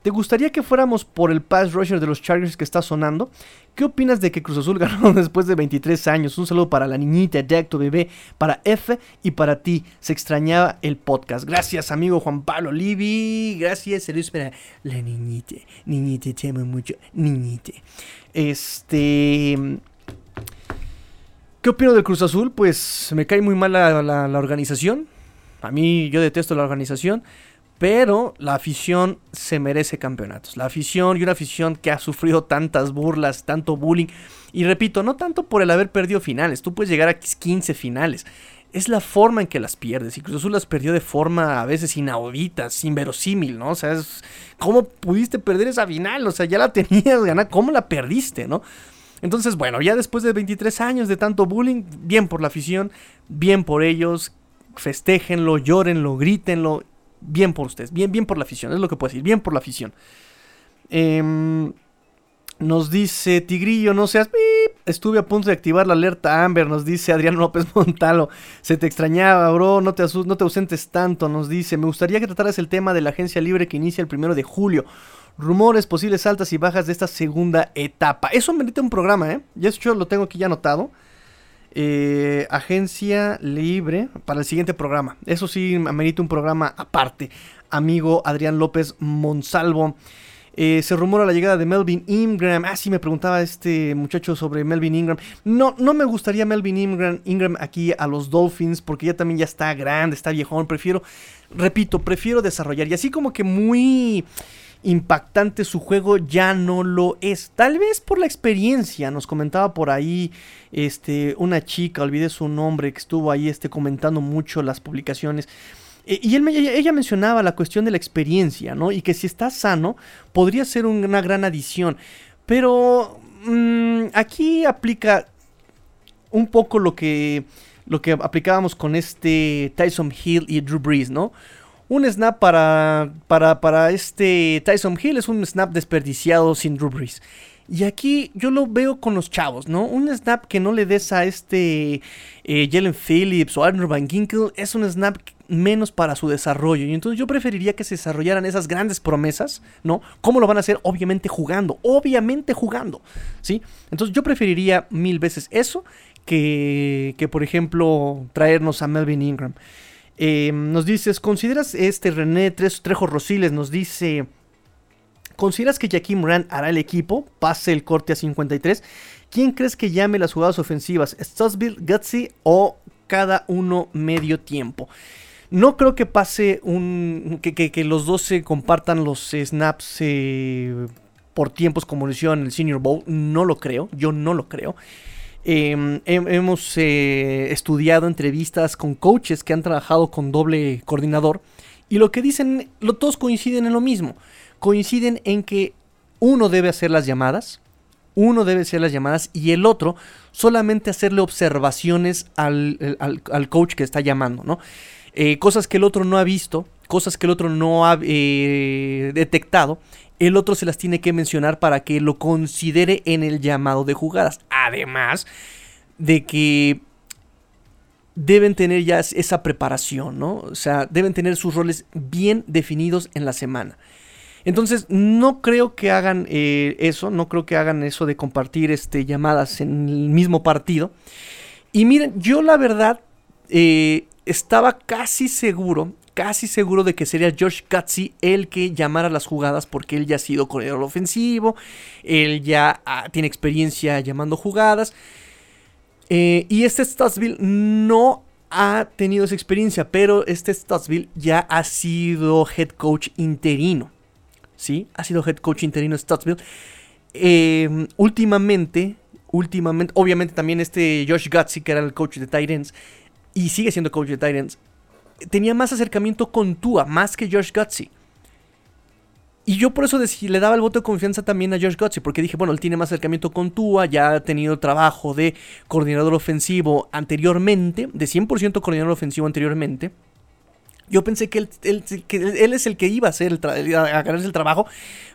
¿Te gustaría que fuéramos por el pass rusher de los Chargers que está sonando? ¿Qué opinas de que Cruz Azul ganó después de 23 años? Un saludo para la niñita, Jack, tu bebé, para F y para ti. Se extrañaba el podcast. Gracias, amigo Juan Pablo Livi. Gracias, saludos para la niñita. Niñita, te amo mucho. Niñita. Este. ¿Qué opino del Cruz Azul? Pues me cae muy mal la, la organización. A mí yo detesto la organización. Pero la afición se merece campeonatos. La afición y una afición que ha sufrido tantas burlas, tanto bullying. Y repito, no tanto por el haber perdido finales. Tú puedes llegar a 15 finales. Es la forma en que las pierdes. Y Cruz Azul las perdió de forma a veces inaudita, inverosímil, ¿no? O sea, ¿cómo pudiste perder esa final? O sea, ya la tenías ganada. ¿Cómo la perdiste, no? Entonces, bueno, ya después de 23 años de tanto bullying, bien por la afición, bien por ellos. Festéjenlo, llórenlo, grítenlo bien por ustedes, bien, bien por la afición, es lo que puedo decir, bien por la afición. Em, nos dice Tigrillo, no seas... Estuve a punto de activar la alerta Amber, nos dice Adrián López Montalo. Se te extrañaba, bro, no te, no te ausentes tanto, nos dice. Me gustaría que trataras el tema de la agencia libre que inicia el primero de julio. Rumores, posibles altas y bajas de esta segunda etapa. Eso merece un programa, ¿eh? Ya lo tengo aquí ya anotado. Eh, agencia libre para el siguiente programa. Eso sí, amerita un programa aparte. Amigo Adrián López Monsalvo. Eh, se rumora la llegada de Melvin Ingram. Ah, sí, me preguntaba este muchacho sobre Melvin Ingram. No, no me gustaría Melvin Ingram, Ingram aquí a los Dolphins porque ya también ya está grande, está viejón. Prefiero, repito, prefiero desarrollar. Y así como que muy impactante su juego ya no lo es. Tal vez por la experiencia, nos comentaba por ahí este, una chica, olvidé su nombre, que estuvo ahí este, comentando mucho las publicaciones. E, y él, ella mencionaba la cuestión de la experiencia, ¿no? Y que si está sano, podría ser una gran adición. Pero mm, aquí aplica un poco lo que, lo que aplicábamos con este Tyson Hill y Drew Brees, ¿no? Un snap para, para, para este Tyson Hill es un snap desperdiciado sin Drew Brees. Y aquí yo lo veo con los chavos, ¿no? Un snap que no le des a este eh, Jalen Phillips o Arnold Van Ginkel es un snap menos para su desarrollo. Y entonces yo preferiría que se desarrollaran esas grandes promesas, ¿no? ¿Cómo lo van a hacer? Obviamente jugando, obviamente jugando, ¿sí? Entonces yo preferiría mil veces eso que, que por ejemplo, traernos a Melvin Ingram. Eh, nos dices, ¿consideras este René Trejo Rosiles? Nos dice, ¿consideras que Jaquim Rand hará el equipo? Pase el corte a 53. ¿Quién crees que llame las jugadas ofensivas? ¿Stubbsville, Gutsy o cada uno medio tiempo? No creo que pase un. que, los dos se compartan los snaps eh, por tiempos como lo hicieron en el Senior Bowl. No lo creo. Yo no lo creo. Em, hemos eh, estudiado entrevistas con coaches que han trabajado con doble coordinador y lo que dicen, lo, todos coinciden en lo mismo. Coinciden en que uno debe hacer las llamadas, uno debe hacer las llamadas y el otro solamente hacerle observaciones al, coach que está llamando, ¿no? Eh, cosas que el otro no ha visto, cosas que el otro no ha eh, detectado el otro se las tiene que mencionar para que lo considere en el llamado de jugadas. Además de que deben tener ya esa preparación, ¿no? O sea, deben tener sus roles bien definidos en la semana. Entonces, no creo que hagan eh, eso, no creo que hagan eso de compartir este, llamadas en el mismo partido. Y miren, yo la verdad eh, estaba casi seguro, casi seguro de que sería Josh Gutsy el que llamara las jugadas porque él ya ha sido corredor ofensivo, él ya ah, tiene experiencia llamando jugadas. Eh, y este Stuttsville no ha tenido esa experiencia, pero este Stuttsville ya ha sido head coach interino. ¿Sí? Ha sido head coach interino Stuttsville. Eh, últimamente, últimamente, obviamente también este Josh Gutsy, que era el coach de Titans, y sigue siendo coach de Titans, tenía más acercamiento con Tua, más que Josh Gutsy. Y yo por eso le daba el voto de confianza también a Josh Gutsy, porque dije, bueno, él tiene más acercamiento con Tua, ya ha tenido trabajo de coordinador ofensivo anteriormente, de 100% coordinador ofensivo anteriormente. Yo pensé que él, es el que iba a, hacer el a ganarse el trabajo,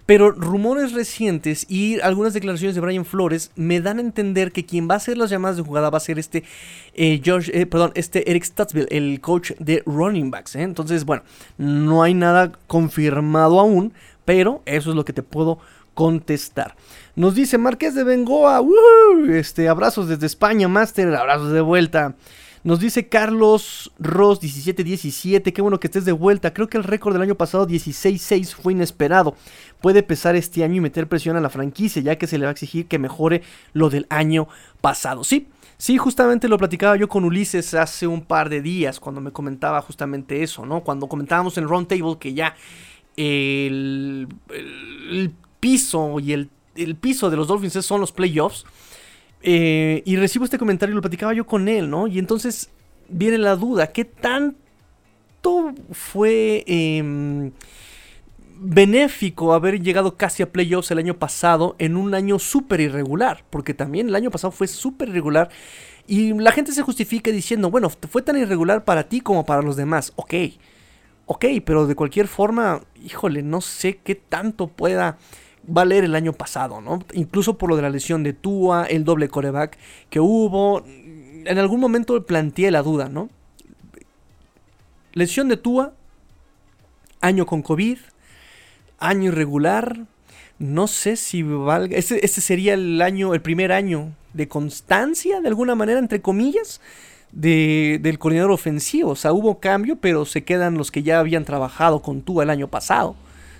pero rumores recientes y algunas declaraciones de Brian Flores me dan a entender que quien va a hacer las llamadas de jugada va a ser este, eh, eh, perdón, este Eric Stutzville, el coach de running backs. ¿eh? Entonces, bueno, no hay nada confirmado aún, pero eso es lo que te puedo contestar. Nos dice Marqués de Bengoa, este, abrazos desde España, Master, abrazos de vuelta. Nos dice Carlos Ross 1717, qué bueno que estés de vuelta. Creo que el récord del año pasado 16-6 fue inesperado. Puede pesar este año y meter presión a la franquicia, ya que se le va a exigir que mejore lo del año pasado. Sí, sí, justamente lo platicaba yo con Ulises hace un par de días, cuando me comentaba justamente eso, ¿no? Cuando comentábamos en el Round Table que ya el, piso y el, el piso de los Dolphins son los playoffs. Eh, y recibo este comentario y lo platicaba yo con él, ¿no? Y entonces viene la duda, ¿qué tanto fue em, benéfico haber llegado casi a playoffs el año pasado en un año súper irregular? Porque también el año pasado fue súper irregular y la gente se justifica diciendo, bueno, fue tan irregular para ti como para los demás. Ok, ok, pero de cualquier forma, híjole, no sé qué tanto pueda valer el año pasado, ¿no? Incluso por lo de la lesión de Tua, el doble coreback que hubo. En algún momento planteé la duda, ¿no? Lesión de Tua, año con COVID, año irregular. No sé si valga. Este, sería el año, el primer año de constancia, de alguna manera, entre comillas, del coordinador ofensivo. O sea, hubo cambio, pero se quedan los que ya habían trabajado con Tua el año pasado,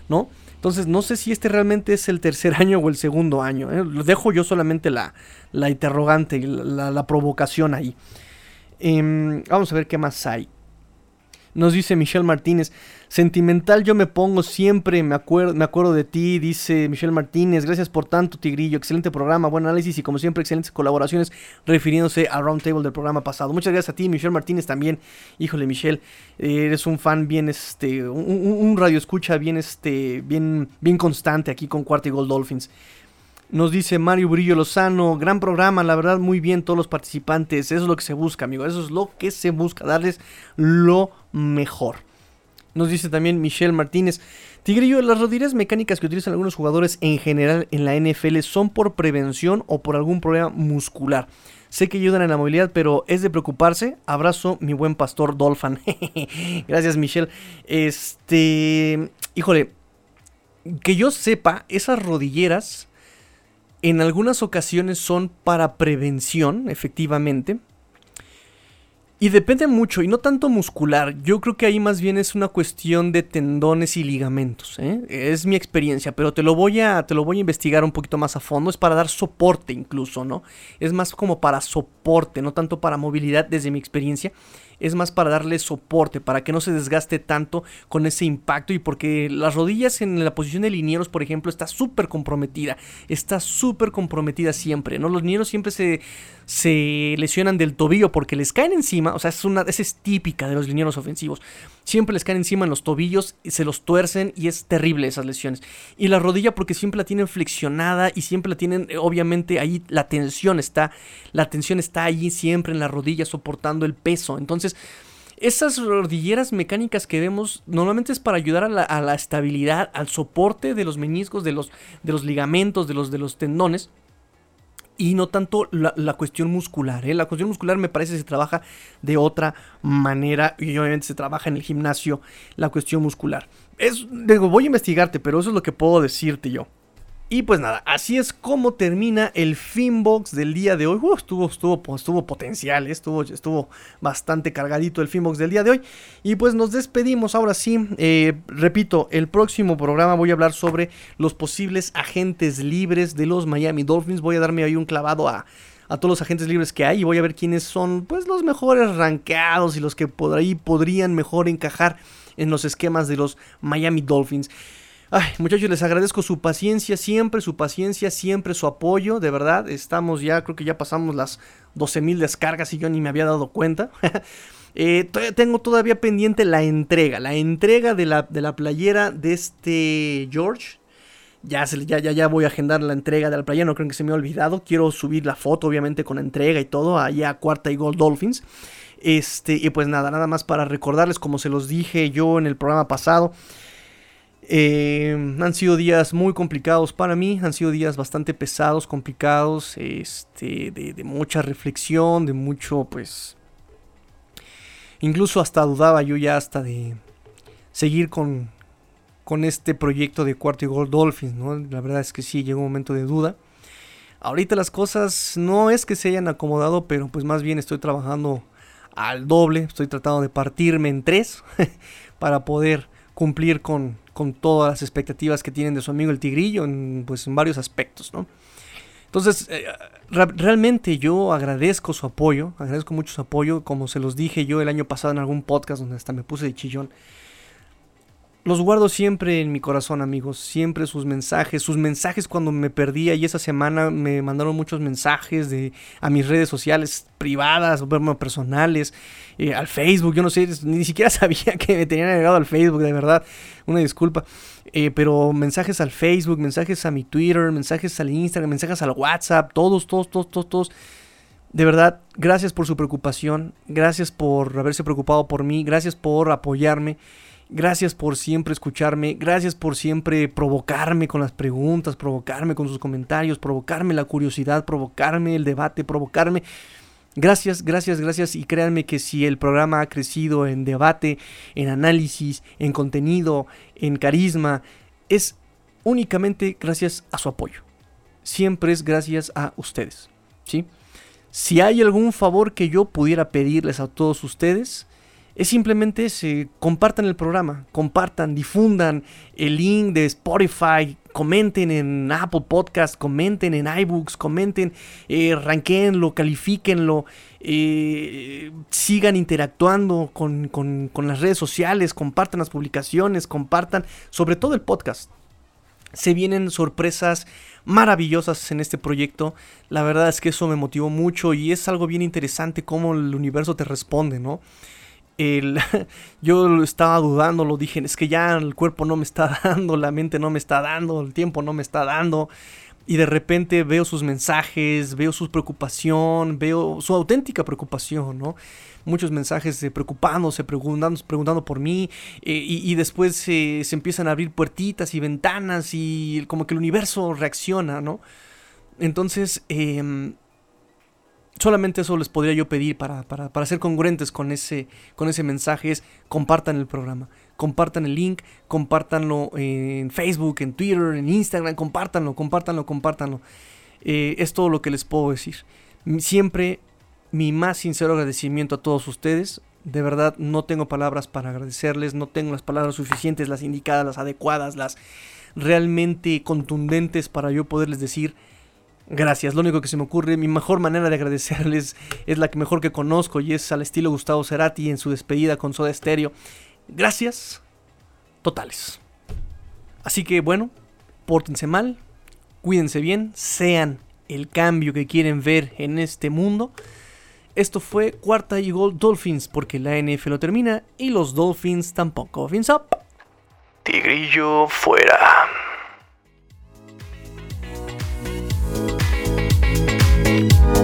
¿no? Entonces no sé si este realmente es el tercer año o el segundo año. ¿eh? Dejo yo solamente la, la interrogante, la, la provocación ahí. Em, vamos a ver qué más hay. Nos dice Michelle Martínez, sentimental yo me pongo siempre, me acuerdo, me acuerdo de ti, dice Michelle Martínez, gracias por tanto Tigrillo, excelente programa, buen análisis y como siempre excelentes colaboraciones refiriéndose al Roundtable del programa pasado. Muchas gracias a ti, Michelle Martínez también, híjole Michelle, eres un fan bien, este, un, radio escucha bien, este, bien, bien constante aquí con Cuarta y Gold Dolphins. Nos dice Mario Brillo Lozano, gran programa, la verdad muy bien todos los participantes, eso es lo que se busca, amigo, eso es lo que se busca, darles lo mejor. Nos dice también Michelle Martínez, Tigrillo, las rodillas mecánicas que utilizan algunos jugadores en general en la NFL son por prevención o por algún problema muscular. Sé que ayudan en la movilidad, pero es de preocuparse. Abrazo, mi buen pastor Dolphin. Gracias, Michelle. Este, híjole, que yo sepa, esas rodilleras en algunas ocasiones son para prevención, efectivamente. Y depende mucho, y no tanto muscular. Yo creo que ahí más bien es una cuestión de tendones y ligamentos. ¿eh? Es mi experiencia, pero te lo, voy a, te lo voy a investigar un poquito más a fondo. Es para dar soporte incluso, ¿no? Es más como para soporte, no tanto para movilidad desde mi experiencia es más para darle soporte, para que no se desgaste tanto con ese impacto y porque las rodillas en la posición de linieros, por ejemplo, está súper comprometida, está súper comprometida siempre, ¿no? Los linieros siempre se, se lesionan del tobillo porque les caen encima, o sea, es una, esa es típica de los linieros ofensivos siempre les caen encima en los tobillos, y se los tuercen y es terrible esas lesiones. Y la rodilla porque siempre la tienen flexionada y siempre la tienen, eh, obviamente ahí la tensión está, la tensión está ahí siempre en la rodilla soportando el peso. Entonces, esas rodilleras mecánicas que vemos normalmente es para ayudar a la, estabilidad, al soporte de los meniscos, de los, de los ligamentos, de los, de los tendones. Y no tanto la, cuestión muscular. ¿eh? La cuestión muscular me parece que se trabaja de otra manera y obviamente se trabaja en el gimnasio la cuestión muscular. Es, digo, voy a investigarte, pero eso es lo que puedo decirte yo. Y pues nada, así es como termina el Finbox del día de hoy. Uh, estuvo, estuvo, estuvo potencial, ¿eh? estuvo, estuvo bastante cargadito el Finbox del día de hoy. Y pues nos despedimos ahora sí. Eh, repito, el próximo programa voy a hablar sobre los posibles agentes libres de los Miami Dolphins. Voy a darme ahí un clavado a, a todos los agentes libres que hay y voy a ver quiénes son pues los mejores rankeados y los que por ahí podrían mejor encajar en los esquemas de los Miami Dolphins. Ay, muchachos, les agradezco su paciencia siempre, su paciencia siempre, su apoyo, de verdad. Estamos ya, creo que ya pasamos las 12.000 descargas y yo ni me había dado cuenta. eh, tengo todavía pendiente la entrega, la entrega de la, de la playera de este George. Ya, ya, ya, ya voy a agendar la entrega de la playera, no creo que se me haya olvidado. Quiero subir la foto, obviamente, con la entrega y todo, allá a Cuarta y Gold Dolphins. Este, y pues nada, nada más para recordarles, como se los dije yo en el programa pasado. Eh, han sido días muy complicados para mí, han sido días bastante pesados, complicados, este, de, mucha reflexión, de mucho, pues, incluso hasta dudaba yo ya hasta de seguir con, con este proyecto de Cuarto y Gold Dolphins, ¿no? La verdad es que sí, llegó un momento de duda. Ahorita las cosas no es que se hayan acomodado, pero pues más bien estoy trabajando al doble, estoy tratando de partirme en tres para poder cumplir con, con todas las expectativas que tienen de su amigo el tigrillo en, pues, en varios aspectos, ¿no? Entonces, eh, realmente yo agradezco su apoyo, agradezco mucho su apoyo, como se los dije yo el año pasado en algún podcast donde hasta me puse de chillón. Los guardo siempre en mi corazón, amigos. Siempre sus mensajes. Sus mensajes cuando me perdía. Y esa semana me mandaron muchos mensajes de, a mis redes sociales privadas, personales. Eh, al Facebook. Yo no sé, ni siquiera sabía que me tenían agregado al Facebook, de verdad. Una disculpa. Eh, pero mensajes al Facebook, mensajes a mi Twitter, mensajes al Instagram, mensajes al WhatsApp. Todos, todos, todos, todos, todos. De verdad, gracias por su preocupación. Gracias por haberse preocupado por mí. Gracias por apoyarme. Gracias por siempre escucharme, gracias por siempre provocarme con las preguntas, provocarme con sus comentarios, provocarme la curiosidad, provocarme el debate, provocarme... Gracias, gracias, gracias y créanme que si el programa ha crecido en debate, en análisis, en contenido, en carisma, es únicamente gracias a su apoyo. Siempre es gracias a ustedes, ¿sí? Si hay algún favor que yo pudiera pedirles a todos ustedes, es simplemente se compartan el programa, compartan, difundan el link de Spotify, comenten en Apple Podcast, comenten en iBooks, comenten, eh, ranqueenlo, califíquenlo, eh, sigan interactuando con, con las redes sociales, compartan las publicaciones, compartan sobre todo el podcast. Se vienen sorpresas maravillosas en este proyecto. La verdad es que eso me motivó mucho y es algo bien interesante cómo el universo te responde, ¿no? El, yo estaba dudando, lo dije, es que ya el cuerpo no me está dando, la mente no me está dando, el tiempo no me está dando. Y de repente veo sus mensajes, veo su preocupación, veo su auténtica preocupación, ¿no? Muchos mensajes de preocupándose, preguntando, preguntando por mí, eh, y, después se empiezan a abrir puertitas y ventanas y como que el universo reacciona, ¿no? Entonces, eh, solamente eso les podría yo pedir para, para, ser congruentes con ese, con ese mensaje, es compartan el programa, compartan el link, compártanlo en Facebook, en Twitter, en Instagram, compártanlo, compártanlo, compártanlo. Eh, es todo lo que les puedo decir. Siempre mi más sincero agradecimiento a todos ustedes. De verdad no tengo palabras para agradecerles, no tengo las palabras suficientes, las indicadas, las adecuadas, las realmente contundentes para yo poderles decir Gracias, lo único que se me ocurre, mi mejor manera de agradecerles es la que mejor que conozco y es al estilo Gustavo Cerati en su despedida con Soda Stereo. Gracias, totales. Así que bueno, pórtense mal, cuídense bien, sean el cambio que quieren ver en este mundo. Esto fue Cuarta y Gol Dolphins porque la NF lo termina y los Dolphins tampoco. Fins up. Tigrillo fuera. Bye.